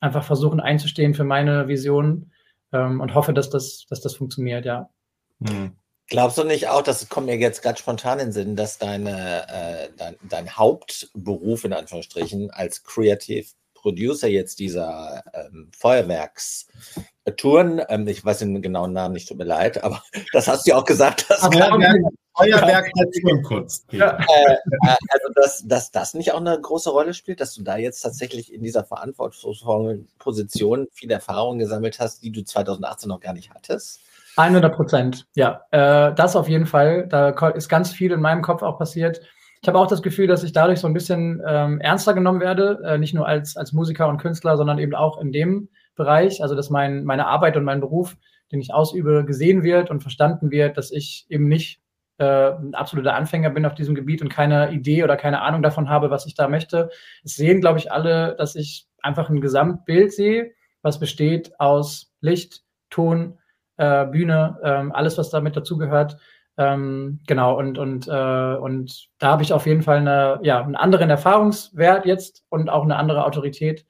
einfach versuchen einzustehen für meine Vision ähm, und hoffe, dass das, dass das funktioniert, ja. Mhm. Glaubst du nicht auch, das kommt mir jetzt gerade spontan in den Sinn, dass deine, äh, dein, dein Hauptberuf in Anführungsstrichen als Creative Producer jetzt dieser ähm, Feuerwerkstouren, ähm, ich weiß den genauen Namen nicht, tut mir leid, aber das hast du ja auch gesagt. Dass Feuerwerk, Feuerwerk der Tourenkunst. Ja. Äh, äh, also, dass, dass das nicht auch eine große Rolle spielt, dass du da jetzt tatsächlich in dieser verantwortungsvollen Position viel Erfahrung gesammelt hast, die du 2018 noch gar nicht hattest? 100 Prozent, ja. Äh, das auf jeden Fall. Da ist ganz viel in meinem Kopf auch passiert. Ich habe auch das Gefühl, dass ich dadurch so ein bisschen ähm, ernster genommen werde, äh, nicht nur als, als Musiker und Künstler, sondern eben auch in dem Bereich, also dass mein, meine Arbeit und mein Beruf, den ich ausübe, gesehen wird und verstanden wird, dass ich eben nicht äh, ein absoluter Anfänger bin auf diesem Gebiet und keine Idee oder keine Ahnung davon habe, was ich da möchte. Es sehen, glaube ich, alle, dass ich einfach ein Gesamtbild sehe, was besteht aus Licht, Ton, äh, Bühne, ähm, alles, was damit dazugehört. Ähm, genau, und, und, äh, und da habe ich auf jeden Fall eine, ja, einen anderen Erfahrungswert jetzt und auch eine andere Autorität,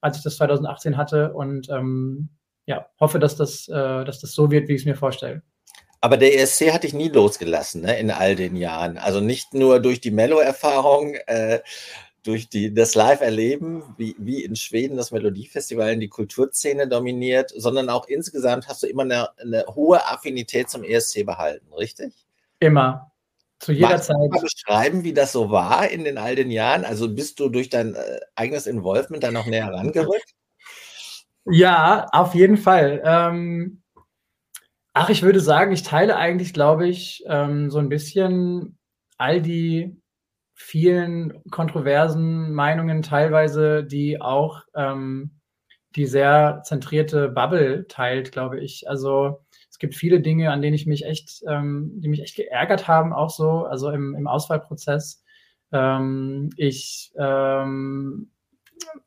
als ich das 2018 hatte. Und ähm, ja, hoffe, dass das, äh, dass das so wird, wie ich es mir vorstelle. Aber der ESC hat dich nie losgelassen, ne, in all den Jahren. Also nicht nur durch die Mello-Erfahrung, äh, durch die, das Live-Erleben, wie, wie in Schweden das Melodiefestival in die Kulturszene dominiert, sondern auch insgesamt hast du immer eine, eine hohe Affinität zum ESC behalten, richtig? Immer. Zu jeder Magst Zeit. Du mal beschreiben, wie das so war in den all den Jahren? Also bist du durch dein äh, eigenes Involvement da noch näher rangerückt? Ja, auf jeden Fall. Ähm, ach, ich würde sagen, ich teile eigentlich, glaube ich, ähm, so ein bisschen all die vielen kontroversen Meinungen teilweise, die auch ähm, die sehr zentrierte Bubble teilt, glaube ich. Also es gibt viele Dinge, an denen ich mich echt, ähm, die mich echt geärgert haben, auch so, also im, im Auswahlprozess. Ähm, ich ähm,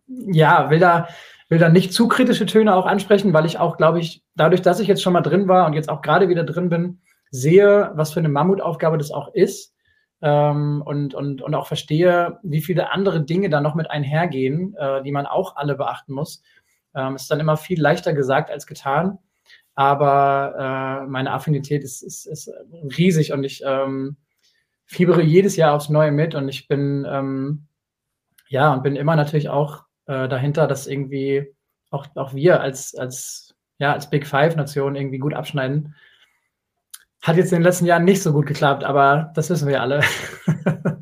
ja, will da, will da nicht zu kritische Töne auch ansprechen, weil ich auch, glaube ich, dadurch, dass ich jetzt schon mal drin war und jetzt auch gerade wieder drin bin, sehe, was für eine Mammutaufgabe das auch ist ähm, und, und, und auch verstehe, wie viele andere Dinge da noch mit einhergehen, äh, die man auch alle beachten muss. Ähm, ist dann immer viel leichter gesagt als getan. Aber äh, meine Affinität ist, ist, ist riesig und ich ähm, fiebere jedes Jahr aufs Neue mit und ich bin ähm, ja und bin immer natürlich auch äh, dahinter, dass irgendwie auch, auch wir als, als, ja, als Big Five-Nation irgendwie gut abschneiden. Hat jetzt in den letzten Jahren nicht so gut geklappt, aber das wissen wir alle.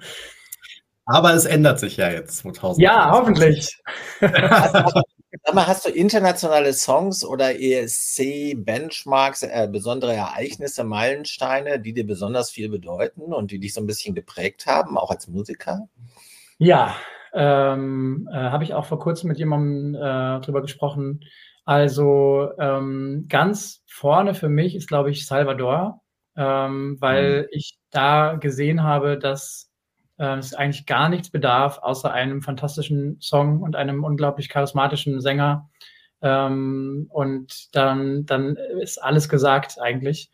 aber es ändert sich ja jetzt 2000. Ja, hoffentlich. Sag mal, hast du internationale Songs oder ESC-Benchmarks, äh, besondere Ereignisse, Meilensteine, die dir besonders viel bedeuten und die dich so ein bisschen geprägt haben, auch als Musiker? Ja, ähm, äh, habe ich auch vor kurzem mit jemandem äh, drüber gesprochen. Also ähm, ganz vorne für mich ist, glaube ich, Salvador ähm, weil mhm. ich da gesehen habe, dass äh, es eigentlich gar nichts bedarf, außer einem fantastischen Song und einem unglaublich charismatischen Sänger. Ähm, und dann, dann ist alles gesagt eigentlich.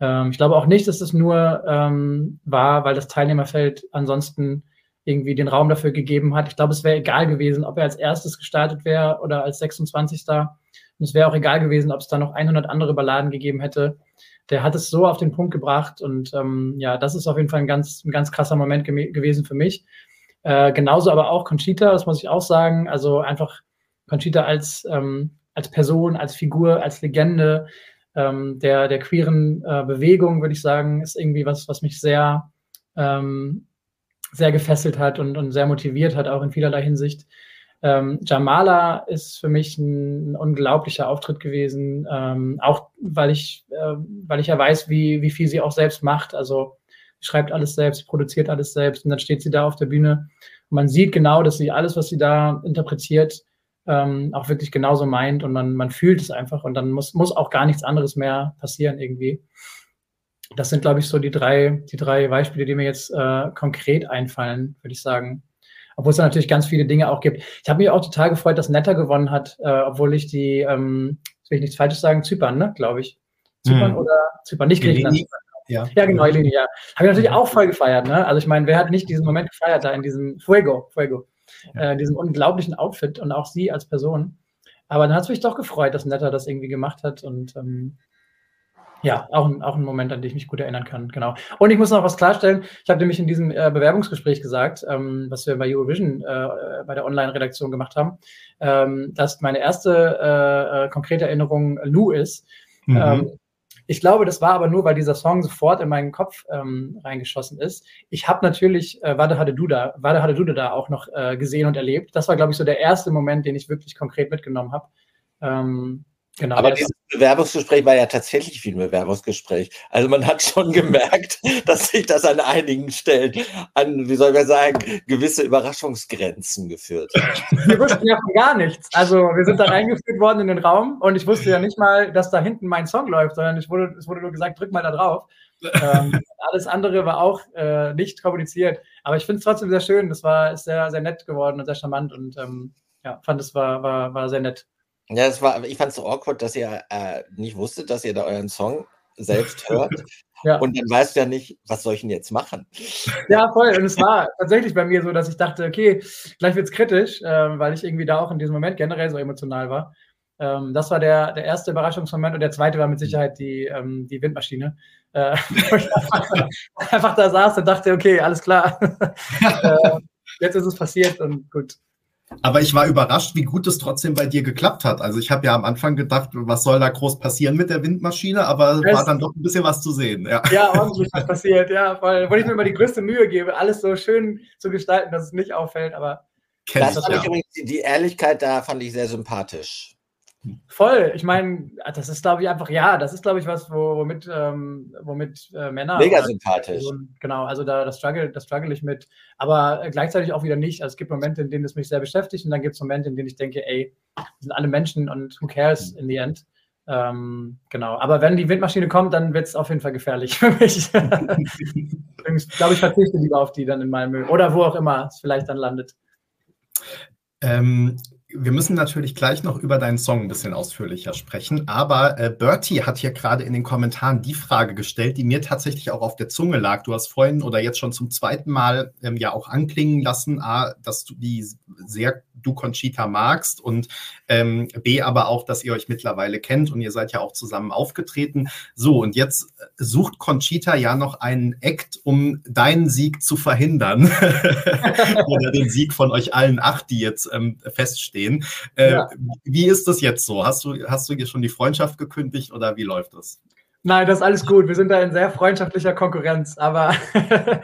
Ähm, ich glaube auch nicht, dass es nur ähm, war, weil das Teilnehmerfeld ansonsten irgendwie den Raum dafür gegeben hat. Ich glaube, es wäre egal gewesen, ob er als erstes gestartet wäre oder als 26. Und es wäre auch egal gewesen, ob es da noch 100 andere Balladen gegeben hätte der hat es so auf den Punkt gebracht und ähm, ja, das ist auf jeden Fall ein ganz, ein ganz krasser Moment ge gewesen für mich. Äh, genauso aber auch Conchita, das muss ich auch sagen. Also einfach Conchita als, ähm, als Person, als Figur, als Legende ähm, der, der queeren äh, Bewegung, würde ich sagen, ist irgendwie was, was mich sehr, ähm, sehr gefesselt hat und, und sehr motiviert hat, auch in vielerlei Hinsicht. Ähm, Jamala ist für mich ein, ein unglaublicher Auftritt gewesen, ähm, auch weil ich, äh, weil ich ja weiß, wie, wie viel sie auch selbst macht. Also schreibt alles selbst, produziert alles selbst und dann steht sie da auf der Bühne und man sieht genau, dass sie alles, was sie da interpretiert, ähm, auch wirklich genauso meint und man, man fühlt es einfach und dann muss, muss auch gar nichts anderes mehr passieren irgendwie. Das sind, glaube ich, so die drei, die drei Beispiele, die mir jetzt äh, konkret einfallen, würde ich sagen obwohl es da natürlich ganz viele Dinge auch gibt. Ich habe mich auch total gefreut, dass Netter gewonnen hat, äh, obwohl ich die, ähm, will ich nichts Falsches sagen, Zypern, ne, glaube ich. Zypern hm. oder Zypern, nicht Griechenland. Ja. ja, genau, Eleni, ja. Habe ich natürlich auch voll gefeiert, ne? Also ich meine, wer hat nicht diesen Moment gefeiert da in diesem Fuego, Fuego, ja. äh, diesem unglaublichen Outfit und auch sie als Person. Aber dann hat es mich doch gefreut, dass Netter das irgendwie gemacht hat und ähm, ja, auch ein, auch ein Moment, an den ich mich gut erinnern kann, genau. Und ich muss noch was klarstellen. Ich habe nämlich in diesem äh, Bewerbungsgespräch gesagt, ähm, was wir bei Eurovision äh, bei der Online-Redaktion gemacht haben, ähm, dass meine erste äh, äh konkrete Erinnerung Lou ist. Mhm. Ähm, ich glaube, das war aber nur, weil dieser Song sofort in meinen Kopf ähm, reingeschossen ist. Ich habe natürlich äh, Wade Hade Duda, Wade Hade Duda da auch noch äh, gesehen und erlebt. Das war, glaube ich, so der erste Moment, den ich wirklich konkret mitgenommen habe. Genau, Aber dieses Bewerbungsgespräch war ja tatsächlich wie ein Bewerbungsgespräch. Also man hat schon gemerkt, dass sich das an einigen Stellen an, wie soll man sagen, gewisse Überraschungsgrenzen geführt hat. Wir wussten ja von gar nichts. Also wir sind dann eingeführt worden in den Raum und ich wusste ja nicht mal, dass da hinten mein Song läuft, sondern ich wurde, es wurde nur gesagt, drück mal da drauf. ähm, alles andere war auch äh, nicht kommuniziert. Aber ich finde es trotzdem sehr schön. Das war ist sehr, sehr nett geworden und sehr charmant und ähm, ja, fand es war, war, war sehr nett. Ja, das war, ich fand es so awkward, dass ihr äh, nicht wusstet, dass ihr da euren Song selbst hört. ja. Und dann weißt du ja nicht, was soll ich denn jetzt machen? Ja, voll. Und es war tatsächlich bei mir so, dass ich dachte, okay, gleich wird es kritisch, äh, weil ich irgendwie da auch in diesem Moment generell so emotional war. Ähm, das war der, der erste Überraschungsmoment und der zweite war mit Sicherheit die, ähm, die Windmaschine. Äh, einfach da saß und dachte, okay, alles klar. äh, jetzt ist es passiert und gut. Aber ich war überrascht, wie gut es trotzdem bei dir geklappt hat. Also ich habe ja am Anfang gedacht, was soll da groß passieren mit der Windmaschine, aber es war dann doch ein bisschen was zu sehen. Ja, ja ordentlich was passiert, ja, weil, weil ich mir immer die größte Mühe gebe, alles so schön zu gestalten, dass es nicht auffällt, aber. Das fand ich übrigens, die Ehrlichkeit da fand ich sehr sympathisch. Voll. Ich meine, das ist, glaube ich, einfach, ja, das ist, glaube ich, was, womit, ähm, womit äh, Männer. Mega sympathisch. genau, also da das struggle, das struggle ich mit. Aber äh, gleichzeitig auch wieder nicht. Also es gibt Momente, in denen es mich sehr beschäftigt und dann gibt es Momente, in denen ich denke, ey, wir sind alle Menschen und who cares in the end. Ähm, genau. Aber wenn die Windmaschine kommt, dann wird es auf jeden Fall gefährlich für mich. ich glaube, ich verzichte lieber auf die dann in Malmö oder wo auch immer es vielleicht dann landet. Ähm, wir müssen natürlich gleich noch über deinen Song ein bisschen ausführlicher sprechen, aber äh, Bertie hat hier gerade in den Kommentaren die Frage gestellt, die mir tatsächlich auch auf der Zunge lag. Du hast vorhin oder jetzt schon zum zweiten Mal ähm, ja auch anklingen lassen, A, dass du die sehr du Conchita magst und ähm, B, aber auch, dass ihr euch mittlerweile kennt und ihr seid ja auch zusammen aufgetreten. So, und jetzt sucht Conchita ja noch einen Act, um deinen Sieg zu verhindern. Oder den Sieg von euch allen acht, die jetzt ähm, feststehen. Äh, ja. Wie ist das jetzt so? Hast du, hast du dir schon die Freundschaft gekündigt oder wie läuft das? Nein, das ist alles gut. Wir sind da in sehr freundschaftlicher Konkurrenz, aber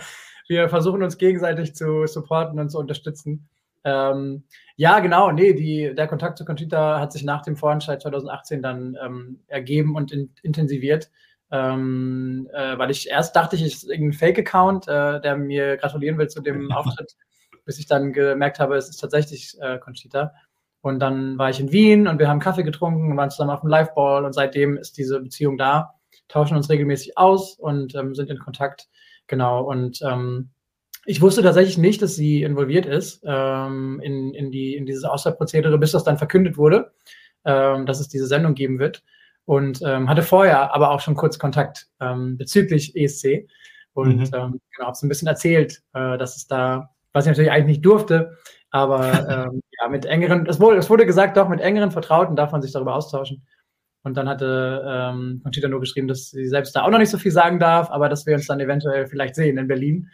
wir versuchen uns gegenseitig zu supporten und zu unterstützen. Ähm, ja, genau, nee, die, der Kontakt zu Conchita hat sich nach dem Vorentscheid 2018 dann ähm, ergeben und in, intensiviert. Ähm, äh, weil ich erst dachte, ich ist irgendein Fake-Account, äh, der mir gratulieren will zu dem Auftritt, bis ich dann gemerkt habe, es ist tatsächlich äh, Conchita. Und dann war ich in Wien und wir haben Kaffee getrunken und waren zusammen auf dem Liveball und seitdem ist diese Beziehung da, tauschen uns regelmäßig aus und ähm, sind in Kontakt. Genau. Und ähm, ich wusste tatsächlich nicht, dass sie involviert ist ähm, in, in, die, in dieses Auswahlprozedere, bis das dann verkündet wurde, ähm, dass es diese Sendung geben wird. Und ähm, hatte vorher aber auch schon kurz Kontakt ähm, bezüglich ESC. Und mhm. ähm, genau, habe es ein bisschen erzählt, äh, dass es da, was ich natürlich eigentlich nicht durfte, aber ähm, ja, mit engeren, es wurde, es wurde gesagt, doch, mit engeren Vertrauten darf man sich darüber austauschen. Und dann hatte ähm, Conchita nur geschrieben, dass sie selbst da auch noch nicht so viel sagen darf, aber dass wir uns dann eventuell vielleicht sehen in Berlin.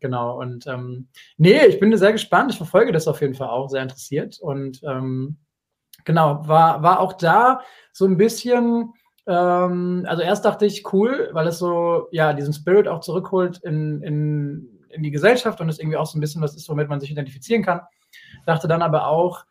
Genau, und ähm, nee, ich bin sehr gespannt. Ich verfolge das auf jeden Fall auch sehr interessiert. Und ähm, genau, war, war auch da so ein bisschen, ähm, also erst dachte ich, cool, weil es so, ja, diesen Spirit auch zurückholt in, in, in die Gesellschaft und es irgendwie auch so ein bisschen was ist, womit man sich identifizieren kann. Dachte dann aber auch,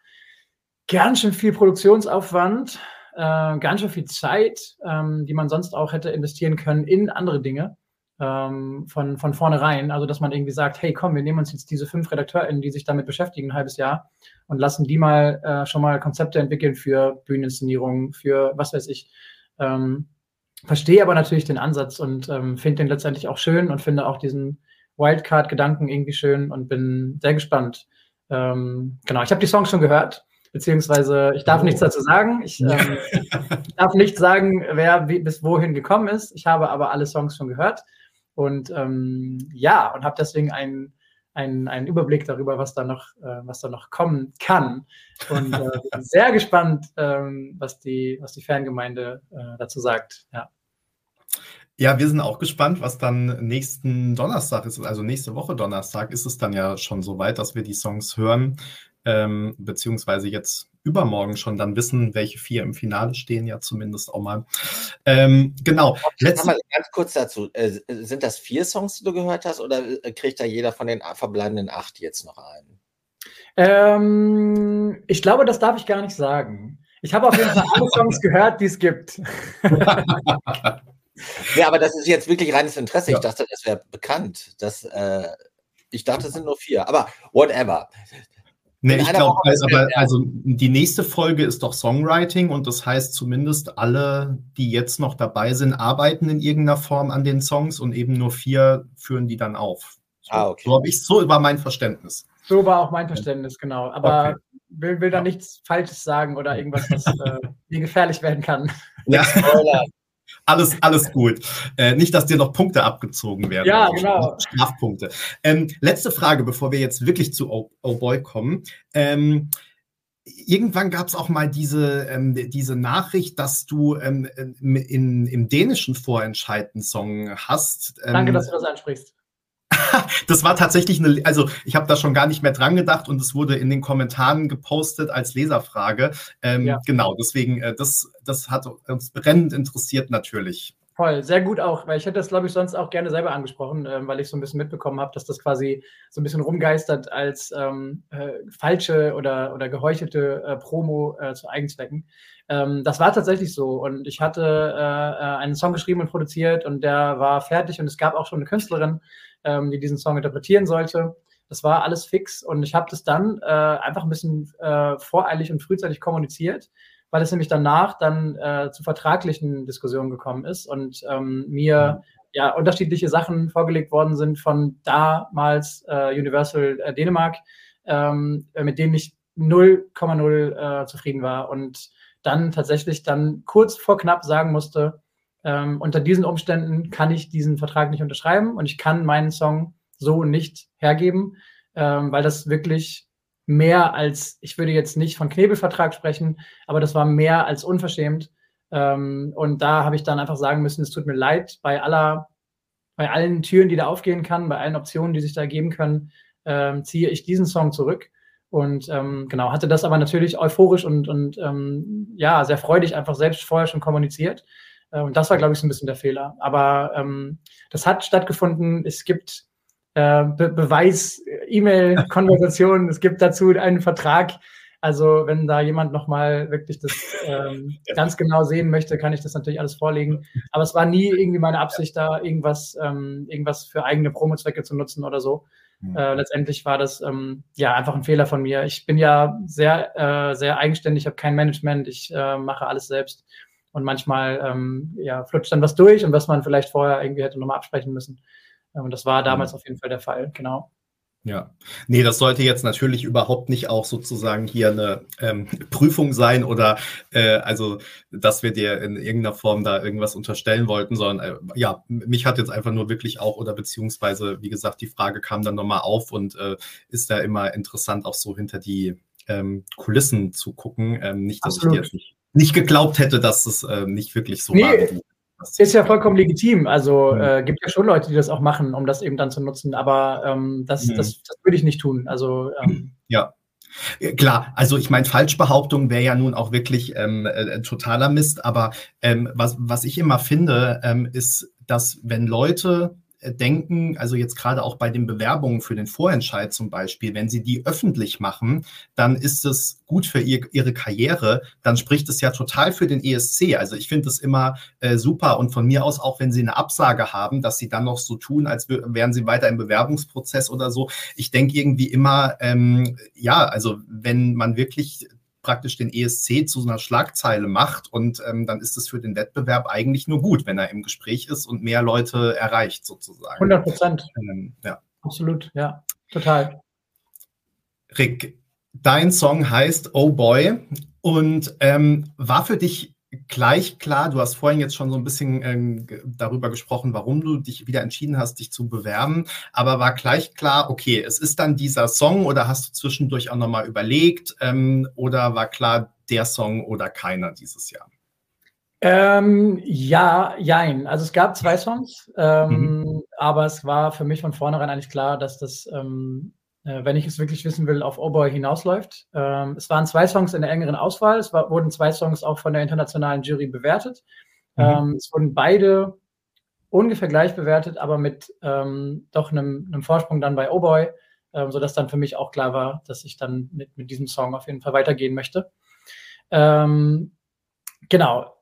ganz schön viel Produktionsaufwand, äh, ganz schön viel Zeit, ähm, die man sonst auch hätte investieren können in andere Dinge ähm, von, von vornherein. Also, dass man irgendwie sagt, hey, komm, wir nehmen uns jetzt diese fünf RedakteurInnen, die sich damit beschäftigen, ein halbes Jahr und lassen die mal äh, schon mal Konzepte entwickeln für Bühneninszenierungen, für was weiß ich. Ähm, verstehe aber natürlich den Ansatz und ähm, finde den letztendlich auch schön und finde auch diesen Wildcard-Gedanken irgendwie schön und bin sehr gespannt. Ähm, genau, ich habe die Songs schon gehört, beziehungsweise ich darf oh. nichts dazu sagen. Ich, ähm, ich darf nicht sagen, wer wie, bis wohin gekommen ist. Ich habe aber alle Songs schon gehört. Und ähm, ja, und habe deswegen einen, einen, einen Überblick darüber, was da noch, äh, was da noch kommen kann. Und äh, bin sehr gespannt, ähm, was, die, was die Fangemeinde äh, dazu sagt. Ja. Ja, wir sind auch gespannt, was dann nächsten Donnerstag ist. Also nächste Woche Donnerstag ist es dann ja schon so weit, dass wir die Songs hören ähm, beziehungsweise jetzt übermorgen schon dann wissen, welche vier im Finale stehen, ja zumindest auch mal. Ähm, genau. Letzte mal ganz kurz dazu. Äh, sind das vier Songs, die du gehört hast, oder äh, kriegt da jeder von den verbleibenden acht jetzt noch einen? Ähm, ich glaube, das darf ich gar nicht sagen. Ich habe auf jeden Fall alle Songs gehört, die es gibt. ja, aber das ist jetzt wirklich reines Interesse. Ja. Ich dachte, das wäre bekannt. Das, äh, ich dachte, es sind nur vier. Aber whatever. Nee, ich glaube, also, also die nächste Folge ist doch Songwriting und das heißt zumindest alle, die jetzt noch dabei sind, arbeiten in irgendeiner Form an den Songs und eben nur vier führen die dann auf. So, ah, okay. so habe ich so war mein Verständnis. So war auch mein Verständnis, genau. Aber okay. will, will da nichts Falsches sagen oder irgendwas, was äh, mir gefährlich werden kann. Ja. Alles, alles gut. Äh, nicht, dass dir noch Punkte abgezogen werden. Ja, genau. Strafpunkte. Ähm, letzte Frage, bevor wir jetzt wirklich zu Oh, oh Boy kommen. Ähm, irgendwann gab es auch mal diese, ähm, diese Nachricht, dass du ähm, in, im dänischen Vorentscheiden-Song hast. Ähm, Danke, dass du das ansprichst. das war tatsächlich eine, also ich habe da schon gar nicht mehr dran gedacht und es wurde in den Kommentaren gepostet als Leserfrage. Ähm, ja. Genau, deswegen, äh, das, das hat uns brennend interessiert natürlich. Voll, sehr gut auch, weil ich hätte das, glaube ich, sonst auch gerne selber angesprochen, äh, weil ich so ein bisschen mitbekommen habe, dass das quasi so ein bisschen rumgeistert als ähm, äh, falsche oder, oder geheuchelte äh, Promo äh, zu Eigenzwecken. Ähm, das war tatsächlich so und ich hatte äh, äh, einen Song geschrieben und produziert und der war fertig und es gab auch schon eine Künstlerin, ähm, die diesen Song interpretieren sollte. Das war alles fix und ich habe das dann einfach ein bisschen voreilig und frühzeitig kommuniziert weil es nämlich danach dann äh, zu vertraglichen Diskussionen gekommen ist und ähm, mir ja unterschiedliche Sachen vorgelegt worden sind von damals äh, Universal äh, Dänemark, ähm, mit denen ich 0,0 äh, zufrieden war und dann tatsächlich dann kurz vor knapp sagen musste, ähm, unter diesen Umständen kann ich diesen Vertrag nicht unterschreiben und ich kann meinen Song so nicht hergeben, ähm, weil das wirklich mehr als, ich würde jetzt nicht von Knebelvertrag sprechen, aber das war mehr als unverschämt. Ähm, und da habe ich dann einfach sagen müssen, es tut mir leid, bei aller, bei allen Türen, die da aufgehen kann, bei allen Optionen, die sich da ergeben können, ähm, ziehe ich diesen Song zurück. Und ähm, genau, hatte das aber natürlich euphorisch und, und ähm, ja, sehr freudig einfach selbst vorher schon kommuniziert. Äh, und das war, glaube ich, so ein bisschen der Fehler. Aber ähm, das hat stattgefunden. Es gibt äh, Be Beweis, E-Mail-Konversationen. es gibt dazu einen Vertrag. Also wenn da jemand nochmal wirklich das ähm, ganz genau sehen möchte, kann ich das natürlich alles vorlegen. Aber es war nie irgendwie meine Absicht, da irgendwas, ähm, irgendwas für eigene Promozwecke zu nutzen oder so. Äh, letztendlich war das ähm, ja einfach ein Fehler von mir. Ich bin ja sehr, äh, sehr eigenständig, habe kein Management, ich äh, mache alles selbst. Und manchmal ähm, ja, flutscht dann was durch und was man vielleicht vorher irgendwie hätte nochmal absprechen müssen. Und das war damals mhm. auf jeden Fall der Fall, genau. Ja, nee, das sollte jetzt natürlich überhaupt nicht auch sozusagen hier eine ähm, Prüfung sein oder äh, also, dass wir dir in irgendeiner Form da irgendwas unterstellen wollten, sondern äh, ja, mich hat jetzt einfach nur wirklich auch oder beziehungsweise, wie gesagt, die Frage kam dann nochmal auf und äh, ist da immer interessant, auch so hinter die ähm, Kulissen zu gucken. Ähm, nicht, dass Absolut. ich dir jetzt nicht, nicht geglaubt hätte, dass es äh, nicht wirklich so nee, war. Ist ja vollkommen legitim. Also mhm. äh, gibt ja schon Leute, die das auch machen, um das eben dann zu nutzen. Aber ähm, das, mhm. das, das würde ich nicht tun. Also ähm, ja. Klar, also ich meine, Falschbehauptung wäre ja nun auch wirklich ähm, äh, totaler Mist, aber ähm, was, was ich immer finde, ähm, ist, dass wenn Leute denken, also jetzt gerade auch bei den Bewerbungen für den Vorentscheid zum Beispiel, wenn sie die öffentlich machen, dann ist es gut für ihr, ihre Karriere, dann spricht es ja total für den ESC. Also ich finde es immer äh, super und von mir aus auch, wenn sie eine Absage haben, dass sie dann noch so tun, als wären sie weiter im Bewerbungsprozess oder so. Ich denke irgendwie immer, ähm, ja, also wenn man wirklich praktisch den ESC zu so einer Schlagzeile macht und ähm, dann ist es für den Wettbewerb eigentlich nur gut, wenn er im Gespräch ist und mehr Leute erreicht sozusagen. 100 Prozent. Ähm, ja. Absolut, ja, total. Rick, dein Song heißt Oh Boy und ähm, war für dich gleich klar, du hast vorhin jetzt schon so ein bisschen ähm, darüber gesprochen, warum du dich wieder entschieden hast, dich zu bewerben, aber war gleich klar, okay, es ist dann dieser Song oder hast du zwischendurch auch nochmal überlegt ähm, oder war klar, der Song oder keiner dieses Jahr? Ähm, ja, jein. Also es gab zwei Songs, ähm, mhm. aber es war für mich von vornherein eigentlich klar, dass das ähm, äh, wenn ich es wirklich wissen will, auf Oh Boy hinausläuft. Ähm, es waren zwei Songs in der engeren Auswahl. Es war, wurden zwei Songs auch von der internationalen Jury bewertet. Mhm. Ähm, es wurden beide ungefähr gleich bewertet, aber mit ähm, doch einem, einem, Vorsprung dann bei Oh Boy, ähm, sodass dann für mich auch klar war, dass ich dann mit, mit diesem Song auf jeden Fall weitergehen möchte. Ähm, genau.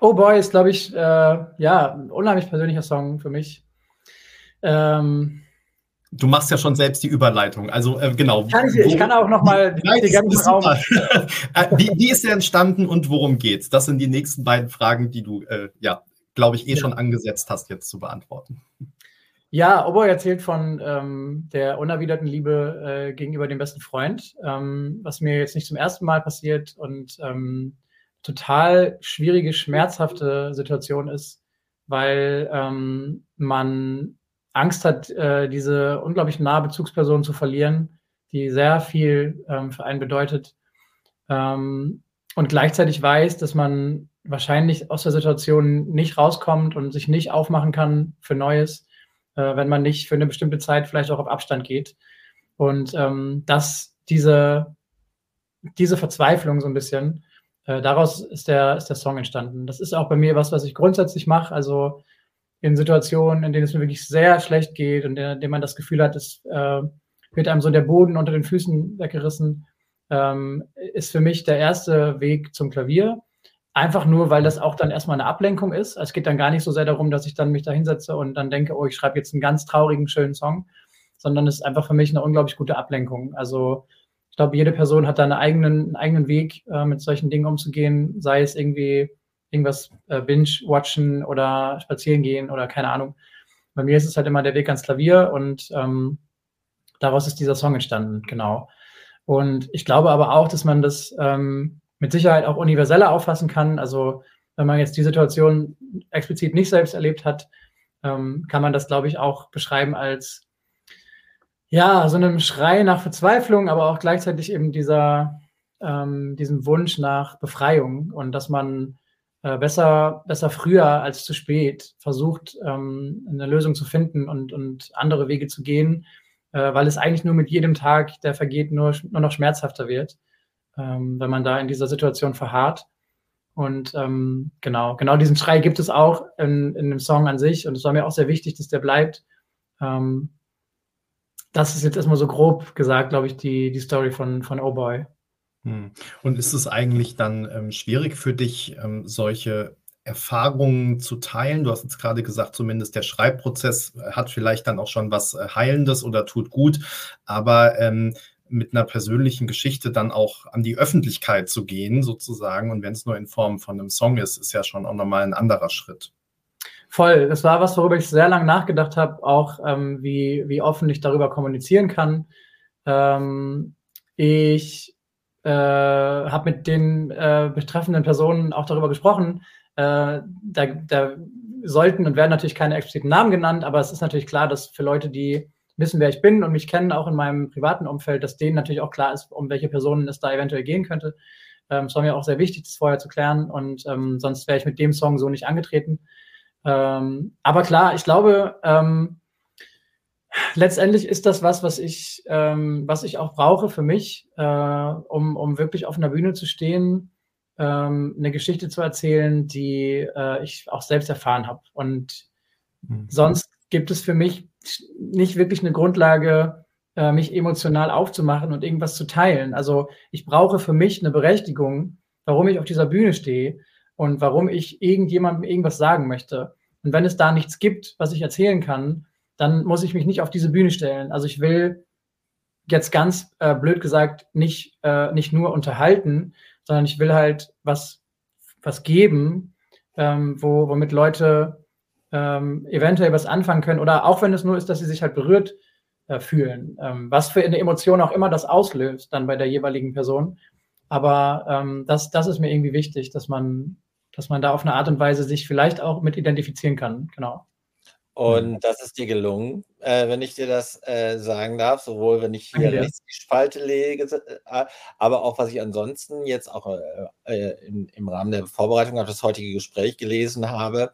Oh Boy ist, glaube ich, äh, ja, ein unheimlich persönlicher Song für mich. Ähm, Du machst ja schon selbst die Überleitung. Also äh, genau. Kann ich, ich kann auch noch mal die ganzen Raum. Äh, wie, wie, ist er entstanden und worum geht's? Das sind die nächsten beiden Fragen, die du äh, ja, glaube ich, eh ja. schon angesetzt hast, jetzt zu beantworten. Ja, Oboy erzählt von ähm, der unerwiderten Liebe äh, gegenüber dem besten Freund, ähm, was mir jetzt nicht zum ersten Mal passiert und ähm, total schwierige, schmerzhafte Situation ist, weil ähm, man Angst hat, äh, diese unglaublich nahe Bezugsperson zu verlieren, die sehr viel ähm, für einen bedeutet. Ähm, und gleichzeitig weiß, dass man wahrscheinlich aus der Situation nicht rauskommt und sich nicht aufmachen kann für Neues, äh, wenn man nicht für eine bestimmte Zeit vielleicht auch auf Abstand geht. Und ähm, dass diese, diese Verzweiflung so ein bisschen, äh, daraus ist der, ist der Song entstanden. Das ist auch bei mir was, was ich grundsätzlich mache. Also in Situationen, in denen es mir wirklich sehr schlecht geht und in denen man das Gefühl hat, es äh, wird einem so der Boden unter den Füßen weggerissen, ähm, ist für mich der erste Weg zum Klavier. Einfach nur, weil das auch dann erstmal eine Ablenkung ist. Es geht dann gar nicht so sehr darum, dass ich dann mich da hinsetze und dann denke, oh, ich schreibe jetzt einen ganz traurigen, schönen Song, sondern es ist einfach für mich eine unglaublich gute Ablenkung. Also ich glaube, jede Person hat da einen eigenen, einen eigenen Weg, äh, mit solchen Dingen umzugehen, sei es irgendwie irgendwas äh, binge-watchen oder spazieren gehen oder keine Ahnung. Bei mir ist es halt immer der Weg ans Klavier und ähm, daraus ist dieser Song entstanden, genau. Und ich glaube aber auch, dass man das ähm, mit Sicherheit auch universeller auffassen kann. Also wenn man jetzt die Situation explizit nicht selbst erlebt hat, ähm, kann man das, glaube ich, auch beschreiben als ja, so einem Schrei nach Verzweiflung, aber auch gleichzeitig eben dieser, ähm, diesem Wunsch nach Befreiung und dass man äh, besser, besser früher als zu spät versucht, ähm, eine Lösung zu finden und, und andere Wege zu gehen, äh, weil es eigentlich nur mit jedem Tag, der vergeht, nur, nur noch schmerzhafter wird, ähm, wenn man da in dieser Situation verharrt. Und ähm, genau, genau diesen Schrei gibt es auch in, in dem Song an sich. Und es war mir auch sehr wichtig, dass der bleibt. Ähm, das ist jetzt erstmal so grob gesagt, glaube ich, die, die Story von, von Oh Boy. Hm. Und ist es eigentlich dann ähm, schwierig für dich, ähm, solche Erfahrungen zu teilen? Du hast jetzt gerade gesagt, zumindest der Schreibprozess äh, hat vielleicht dann auch schon was äh, Heilendes oder tut gut, aber ähm, mit einer persönlichen Geschichte dann auch an die Öffentlichkeit zu gehen, sozusagen, und wenn es nur in Form von einem Song ist, ist ja schon auch nochmal ein anderer Schritt. Voll, das war was, worüber ich sehr lange nachgedacht habe, auch ähm, wie, wie offen ich darüber kommunizieren kann. Ähm, ich äh, habe mit den äh, betreffenden Personen auch darüber gesprochen. Äh, da, da sollten und werden natürlich keine expliziten Namen genannt, aber es ist natürlich klar, dass für Leute, die wissen, wer ich bin und mich kennen, auch in meinem privaten Umfeld, dass denen natürlich auch klar ist, um welche Personen es da eventuell gehen könnte. Ähm, es war mir auch sehr wichtig, das vorher zu klären und ähm, sonst wäre ich mit dem Song so nicht angetreten. Ähm, aber klar, ich glaube, ähm, letztendlich ist das was, was ich, ähm, was ich auch brauche für mich, äh, um, um wirklich auf einer Bühne zu stehen, ähm, eine Geschichte zu erzählen, die äh, ich auch selbst erfahren habe. Und mhm. sonst gibt es für mich nicht wirklich eine Grundlage, äh, mich emotional aufzumachen und irgendwas zu teilen. Also ich brauche für mich eine Berechtigung, warum ich auf dieser Bühne stehe und warum ich irgendjemandem irgendwas sagen möchte. Und wenn es da nichts gibt, was ich erzählen kann, dann muss ich mich nicht auf diese Bühne stellen. Also ich will jetzt ganz äh, blöd gesagt nicht, äh, nicht nur unterhalten, sondern ich will halt was, was geben, ähm, wo, womit Leute ähm, eventuell was anfangen können oder auch wenn es nur ist, dass sie sich halt berührt äh, fühlen. Ähm, was für eine Emotion auch immer das auslöst dann bei der jeweiligen Person. Aber ähm, das, das ist mir irgendwie wichtig, dass man, dass man da auf eine Art und Weise sich vielleicht auch mit identifizieren kann. Genau. Und mhm. das ist dir gelungen, äh, wenn ich dir das äh, sagen darf, sowohl wenn ich hier rechts die Spalte lege, äh, aber auch was ich ansonsten jetzt auch äh, äh, im, im, Rahmen der Vorbereitung auf das heutige Gespräch gelesen habe,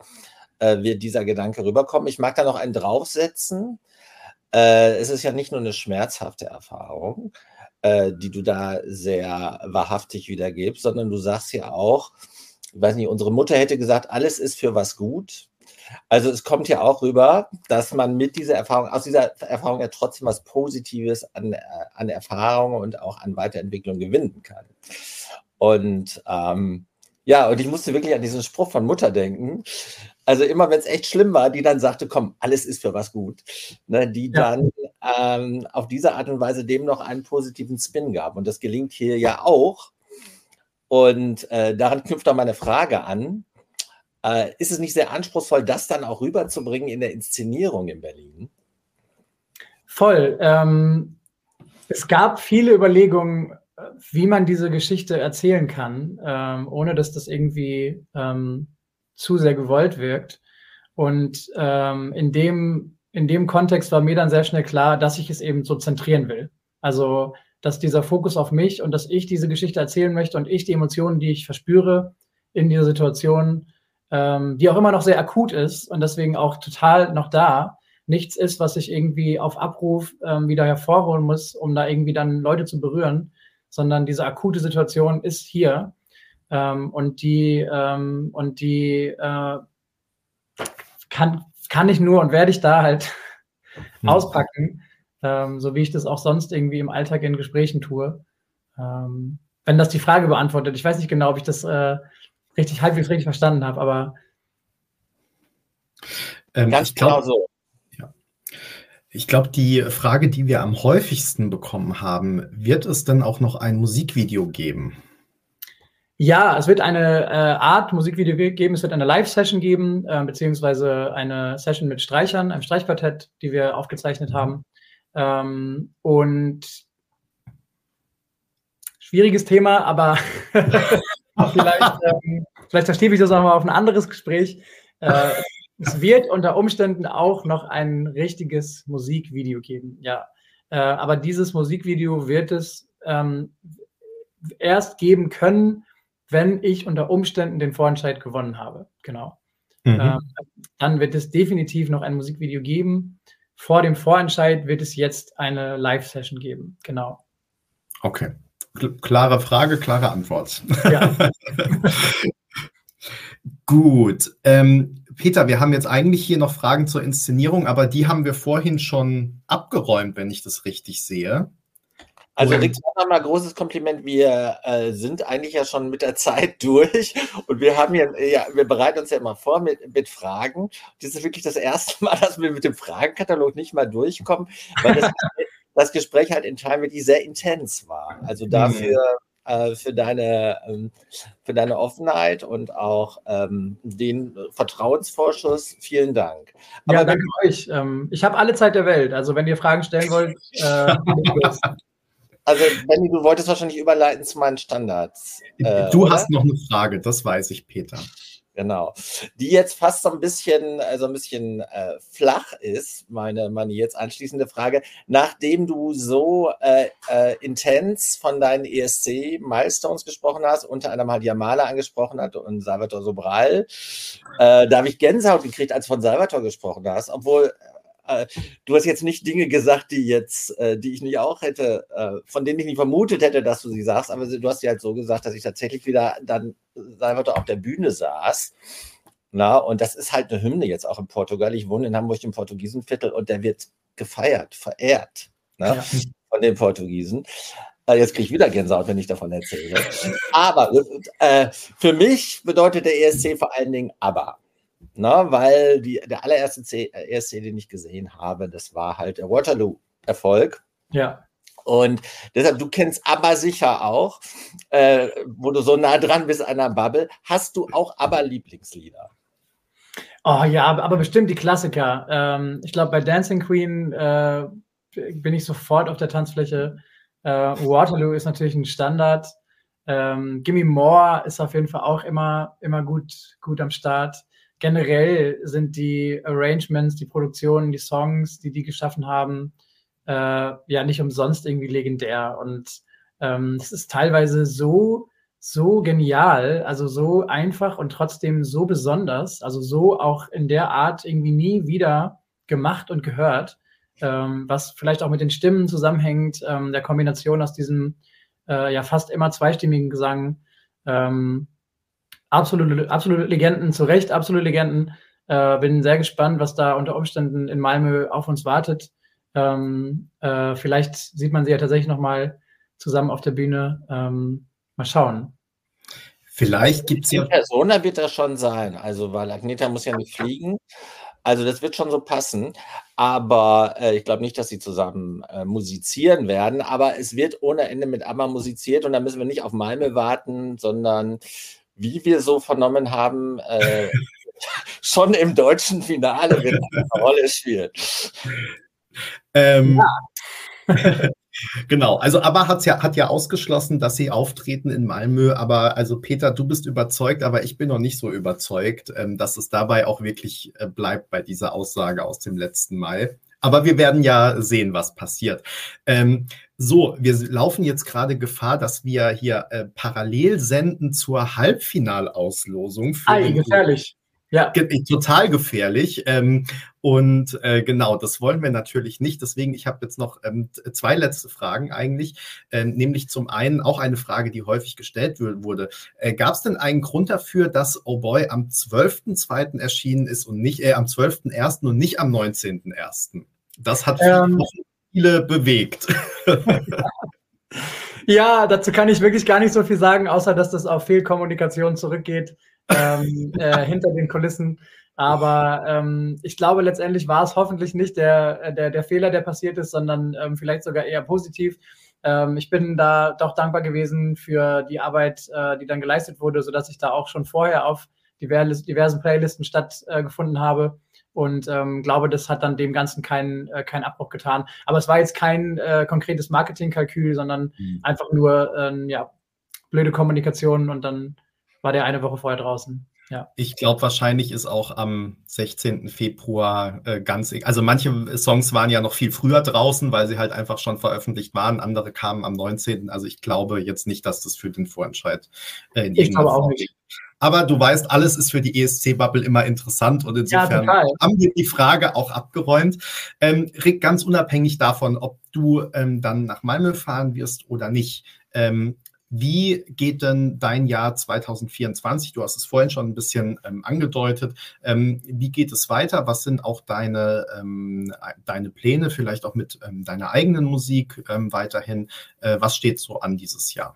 wird dieser Gedanke rüberkommen. Ich mag da noch einen draufsetzen. es ist ja nicht nur eine schmerzhafte Erfahrung, die du da sehr wahrhaftig wiedergibst, sondern du sagst ja auch, ich weiß nicht, unsere Mutter hätte gesagt, alles ist für was gut also es kommt ja auch rüber, dass man mit dieser Erfahrung, aus dieser Erfahrung ja trotzdem was Positives an, äh, an Erfahrung und auch an Weiterentwicklung gewinnen kann. Und ähm, ja, und ich musste wirklich an diesen Spruch von Mutter denken. Also immer, wenn es echt schlimm war, die dann sagte, komm, alles ist für was gut. Ne, die ja. dann ähm, auf diese Art und Weise dem noch einen positiven Spin gab. Und das gelingt hier ja auch. Und äh, daran knüpft auch meine Frage an. Äh, ist es nicht sehr anspruchsvoll, das dann auch rüberzubringen in der Inszenierung in Berlin? Voll. Ähm, es gab viele Überlegungen, wie man diese Geschichte erzählen kann, ähm, ohne dass das irgendwie ähm, zu sehr gewollt wirkt. Und ähm, in, dem, in dem Kontext war mir dann sehr schnell klar, dass ich es eben so zentrieren will. Also, dass dieser Fokus auf mich und dass ich diese Geschichte erzählen möchte und ich die Emotionen, die ich verspüre in dieser Situation, ähm, die auch immer noch sehr akut ist und deswegen auch total noch da, nichts ist, was ich irgendwie auf Abruf ähm, wieder hervorholen muss, um da irgendwie dann Leute zu berühren, sondern diese akute Situation ist hier ähm, und die ähm, und die äh, kann kann ich nur und werde ich da halt hm. auspacken, ähm, so wie ich das auch sonst irgendwie im Alltag in Gesprächen tue. Ähm, wenn das die Frage beantwortet, ich weiß nicht genau, ob ich das äh, richtig halbwegs richtig verstanden habe, aber ähm, ganz genau so. Ich glaube, die Frage, die wir am häufigsten bekommen haben, wird es denn auch noch ein Musikvideo geben? Ja, es wird eine äh, Art Musikvideo geben. Es wird eine Live-Session geben, äh, beziehungsweise eine Session mit Streichern, einem Streichquartett, die wir aufgezeichnet haben. Ähm, und schwieriges Thema, aber vielleicht, ähm, vielleicht verstehe ich das auch mal auf ein anderes Gespräch. Äh, es wird unter Umständen auch noch ein richtiges Musikvideo geben, ja. Äh, aber dieses Musikvideo wird es ähm, erst geben können, wenn ich unter Umständen den Vorentscheid gewonnen habe. Genau. Mhm. Ähm, dann wird es definitiv noch ein Musikvideo geben. Vor dem Vorentscheid wird es jetzt eine Live-Session geben. Genau. Okay. Klare Frage, klare Antwort. Ja. Gut. Ähm, Peter, wir haben jetzt eigentlich hier noch Fragen zur Inszenierung, aber die haben wir vorhin schon abgeräumt, wenn ich das richtig sehe. Also Rick, nochmal großes Kompliment. Wir äh, sind eigentlich ja schon mit der Zeit durch und wir haben ja, ja, wir bereiten uns ja immer vor mit, mit Fragen. Das ist wirklich das erste Mal, dass wir mit dem Fragenkatalog nicht mal durchkommen, weil das, das Gespräch halt in Time wirklich sehr intens war. Also dafür mhm äh, für, deine, ähm, für deine Offenheit und auch ähm, den Vertrauensvorschuss. Vielen Dank. Aber ja, danke euch. Ähm, ich habe alle Zeit der Welt. Also wenn ihr Fragen stellen wollt, äh, Also, Benny, du wolltest wahrscheinlich überleiten zu meinen Standards. Äh, du oder? hast noch eine Frage, das weiß ich, Peter. Genau. Die jetzt fast so ein bisschen, also ein bisschen äh, flach ist, meine, meine jetzt anschließende Frage. Nachdem du so äh, äh, intens von deinen ESC-Milestones gesprochen hast, unter anderem halt Yamala angesprochen hat und Salvatore Sobral, äh, da habe ich Gänsehaut gekriegt, als von Salvatore gesprochen hast, obwohl äh, du hast jetzt nicht Dinge gesagt, die jetzt, äh, die ich nicht auch hätte, äh, von denen ich nicht vermutet hätte, dass du sie sagst, aber du hast sie halt so gesagt, dass ich tatsächlich wieder dann Salvador auf der Bühne saß. Na, und das ist halt eine Hymne jetzt auch in Portugal. Ich wohne in Hamburg im Portugiesenviertel und der wird gefeiert, verehrt na, ja. von den Portugiesen. Jetzt kriege ich wieder Gänsehaut, wenn ich davon erzähle. Aber äh, für mich bedeutet der ESC vor allen Dingen aber. Na, weil die, der allererste C, ESC, den ich gesehen habe, das war halt der Waterloo-Erfolg. Ja. Und deshalb, du kennst aber sicher auch, äh, wo du so nah dran bist an der Bubble, hast du auch aber Lieblingslieder? Oh ja, aber bestimmt die Klassiker. Ähm, ich glaube, bei Dancing Queen äh, bin ich sofort auf der Tanzfläche. Äh, Waterloo ist natürlich ein Standard. Ähm, Gimme More ist auf jeden Fall auch immer, immer gut, gut am Start. Generell sind die Arrangements, die Produktionen, die Songs, die die geschaffen haben, äh, ja nicht umsonst irgendwie legendär. Und ähm, es ist teilweise so, so genial, also so einfach und trotzdem so besonders, also so auch in der Art irgendwie nie wieder gemacht und gehört, ähm, was vielleicht auch mit den Stimmen zusammenhängt, ähm, der Kombination aus diesem äh, ja fast immer zweistimmigen Gesang. Ähm, absolute, absolute Legenden, zu Recht absolute Legenden. Äh, bin sehr gespannt, was da unter Umständen in Malmö auf uns wartet. Ähm, äh, vielleicht sieht man sie ja tatsächlich nochmal zusammen auf der Bühne. Ähm, mal schauen. Vielleicht gibt es ja. Persona wird das schon sein, also weil Agneta muss ja nicht fliegen. Also das wird schon so passen. Aber äh, ich glaube nicht, dass sie zusammen äh, musizieren werden. Aber es wird ohne Ende mit Amma musiziert und da müssen wir nicht auf Malme warten, sondern wie wir so vernommen haben, äh, schon im deutschen Finale wird eine Rolle spielen. Ähm, ja. Genau, also aber hat's ja, hat ja ausgeschlossen, dass sie auftreten in Malmö. Aber also Peter, du bist überzeugt, aber ich bin noch nicht so überzeugt, ähm, dass es dabei auch wirklich äh, bleibt bei dieser Aussage aus dem letzten Mai. Aber wir werden ja sehen, was passiert. Ähm, so, wir laufen jetzt gerade Gefahr, dass wir hier äh, parallel senden zur Halbfinalauslosung. Ei, gefährlich. Ja. Total gefährlich. Ähm, und äh, genau, das wollen wir natürlich nicht. Deswegen, ich habe jetzt noch ähm, zwei letzte Fragen eigentlich. Ähm, nämlich zum einen auch eine Frage, die häufig gestellt wurde. Äh, Gab es denn einen Grund dafür, dass Oh Boy am 12.2. erschienen ist und nicht äh, am 12.1. und nicht am 19.1.? Das hat ähm, viele bewegt. ja, dazu kann ich wirklich gar nicht so viel sagen, außer dass das auf Fehlkommunikation zurückgeht ähm, äh, hinter den Kulissen. Aber ähm, ich glaube, letztendlich war es hoffentlich nicht der, der, der Fehler, der passiert ist, sondern ähm, vielleicht sogar eher positiv. Ähm, ich bin da doch dankbar gewesen für die Arbeit, äh, die dann geleistet wurde, sodass ich da auch schon vorher auf diverse, diversen Playlisten stattgefunden äh, habe und ähm, glaube, das hat dann dem Ganzen keinen äh, keinen Abbruch getan. Aber es war jetzt kein äh, konkretes Marketingkalkül, sondern mhm. einfach nur äh, ja, blöde Kommunikation und dann war der eine Woche vorher draußen. Ja. Ich glaube, wahrscheinlich ist auch am 16. Februar äh, ganz, e-, also manche Songs waren ja noch viel früher draußen, weil sie halt einfach schon veröffentlicht waren. Andere kamen am 19. Also ich glaube jetzt nicht, dass das für den Vorentscheid äh, in Ich glaube auch nicht. Aber du weißt, alles ist für die ESC-Bubble immer interessant und insofern ja, haben wir die Frage auch abgeräumt. Ähm, Rick, ganz unabhängig davon, ob du ähm, dann nach Malmö fahren wirst oder nicht, ähm, wie geht denn dein Jahr 2024? Du hast es vorhin schon ein bisschen ähm, angedeutet. Ähm, wie geht es weiter? Was sind auch deine, ähm, deine Pläne, vielleicht auch mit ähm, deiner eigenen Musik ähm, weiterhin? Äh, was steht so an dieses Jahr?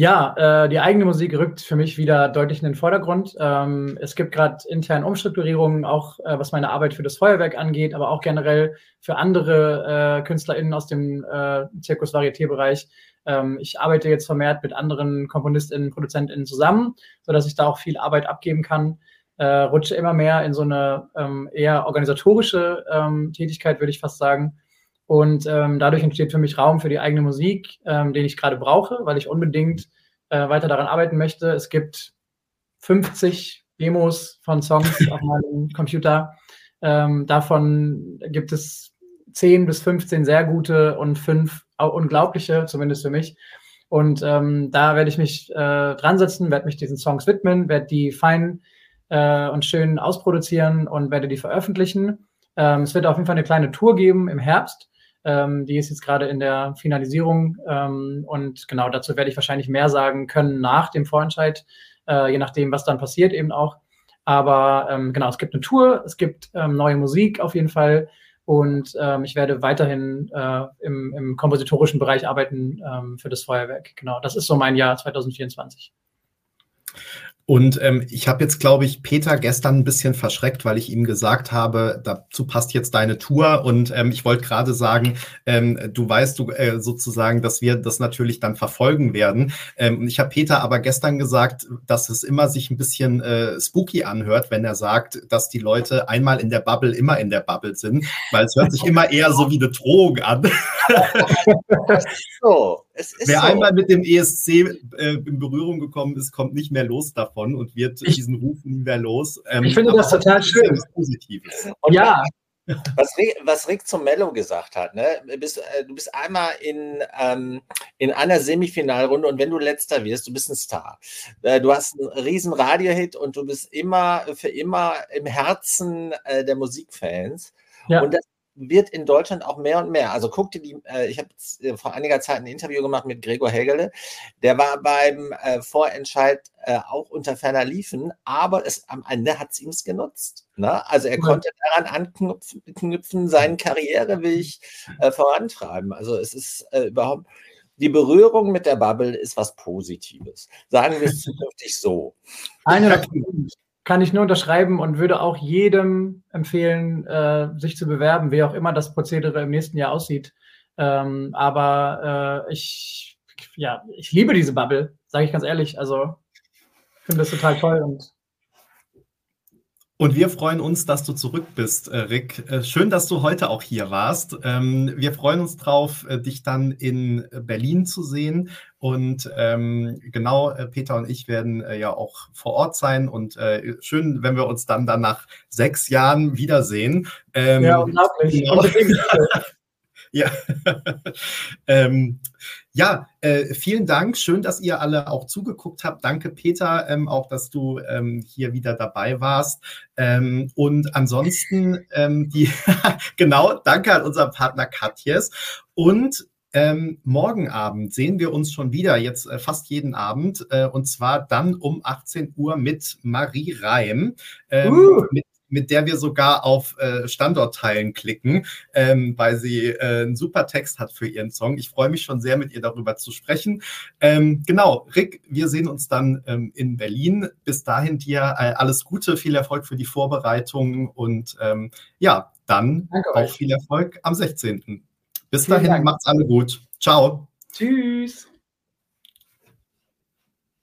Ja, äh, die eigene Musik rückt für mich wieder deutlich in den Vordergrund. Ähm, es gibt gerade interne Umstrukturierungen, auch äh, was meine Arbeit für das Feuerwerk angeht, aber auch generell für andere äh, KünstlerInnen aus dem äh, Zirkus-Varieté-Bereich. Ähm, ich arbeite jetzt vermehrt mit anderen KomponistInnen, ProduzentInnen zusammen, sodass ich da auch viel Arbeit abgeben kann. Äh, rutsche immer mehr in so eine ähm, eher organisatorische ähm, Tätigkeit, würde ich fast sagen. Und ähm, dadurch entsteht für mich Raum für die eigene Musik, ähm, den ich gerade brauche, weil ich unbedingt äh, weiter daran arbeiten möchte. Es gibt 50 Demos von Songs auf meinem Computer. Ähm, davon gibt es 10 bis 15 sehr gute und fünf unglaubliche, zumindest für mich. Und ähm, da werde ich mich äh, dran setzen, werde mich diesen Songs widmen, werde die fein äh, und schön ausproduzieren und werde die veröffentlichen. Ähm, es wird auf jeden Fall eine kleine Tour geben im Herbst. Ähm, die ist jetzt gerade in der Finalisierung. Ähm, und genau dazu werde ich wahrscheinlich mehr sagen können nach dem Vorentscheid, äh, je nachdem, was dann passiert eben auch. Aber ähm, genau, es gibt eine Tour, es gibt ähm, neue Musik auf jeden Fall. Und ähm, ich werde weiterhin äh, im, im, kompositorischen Bereich arbeiten ähm, für das Feuerwerk. Genau, das ist so mein Jahr 2024. Und ähm, ich habe jetzt, glaube ich, Peter gestern ein bisschen verschreckt, weil ich ihm gesagt habe, dazu passt jetzt deine Tour. Und ähm, ich wollte gerade sagen, ähm, du weißt du äh, sozusagen, dass wir das natürlich dann verfolgen werden. Ähm, ich habe Peter aber gestern gesagt, dass es immer sich ein bisschen äh, spooky anhört, wenn er sagt, dass die Leute einmal in der Bubble immer in der Bubble sind, weil es hört sich immer eher so wie eine Drohung an. so. Wer so. einmal mit dem ESC äh, in Berührung gekommen ist, kommt nicht mehr los davon und wird ich, diesen Ruf nie mehr los. Ähm, ich finde das total schön. Positives. Und ja. Was Rick, was Rick zum Mello gesagt hat, ne? du, bist, äh, du bist einmal in, ähm, in einer Semifinalrunde und wenn du letzter wirst, du bist ein Star. Äh, du hast einen riesen Radio-Hit und du bist immer für immer im Herzen äh, der Musikfans. Ja. Und das wird in Deutschland auch mehr und mehr. Also guck dir die, äh, ich habe äh, vor einiger Zeit ein Interview gemacht mit Gregor Hegele, der war beim äh, Vorentscheid äh, auch unter ferner Liefen, aber es, am Ende hat es ihm genutzt. Ne? Also er konnte daran anknüpfen, seinen Karriereweg äh, vorantreiben. Also es ist äh, überhaupt die Berührung mit der Bubble ist was Positives. Sagen wir es zukünftig so. Eine kann ich nur unterschreiben und würde auch jedem empfehlen, äh, sich zu bewerben, wie auch immer das Prozedere im nächsten Jahr aussieht. Ähm, aber äh, ich, ja, ich liebe diese Bubble, sage ich ganz ehrlich. Also finde das total toll und und wir freuen uns, dass du zurück bist, äh, Rick. Äh, schön, dass du heute auch hier warst. Ähm, wir freuen uns drauf, äh, dich dann in Berlin zu sehen. Und ähm, genau, Peter und ich werden ja auch vor Ort sein. Und schön, wenn wir uns dann, dann nach sechs Jahren wiedersehen. Ähm, ja, unglaublich. Genau. Ja, ähm, ja äh, vielen Dank. Schön, dass ihr alle auch zugeguckt habt. Danke, Peter, ähm, auch, dass du ähm, hier wieder dabei warst. Ähm, und ansonsten, ähm, die, genau, danke an unseren Partner Katjes. Und ähm, morgen Abend sehen wir uns schon wieder, jetzt äh, fast jeden Abend, äh, und zwar dann um 18 Uhr mit Marie Reim, ähm, uh. mit mit der wir sogar auf äh, Standortteilen klicken, ähm, weil sie äh, einen super Text hat für ihren Song. Ich freue mich schon sehr, mit ihr darüber zu sprechen. Ähm, genau, Rick, wir sehen uns dann ähm, in Berlin. Bis dahin dir äh, alles Gute, viel Erfolg für die Vorbereitungen und ähm, ja, dann Danke auch euch. viel Erfolg am 16. Bis Vielen dahin, Dank. macht's alle gut. Ciao. Tschüss.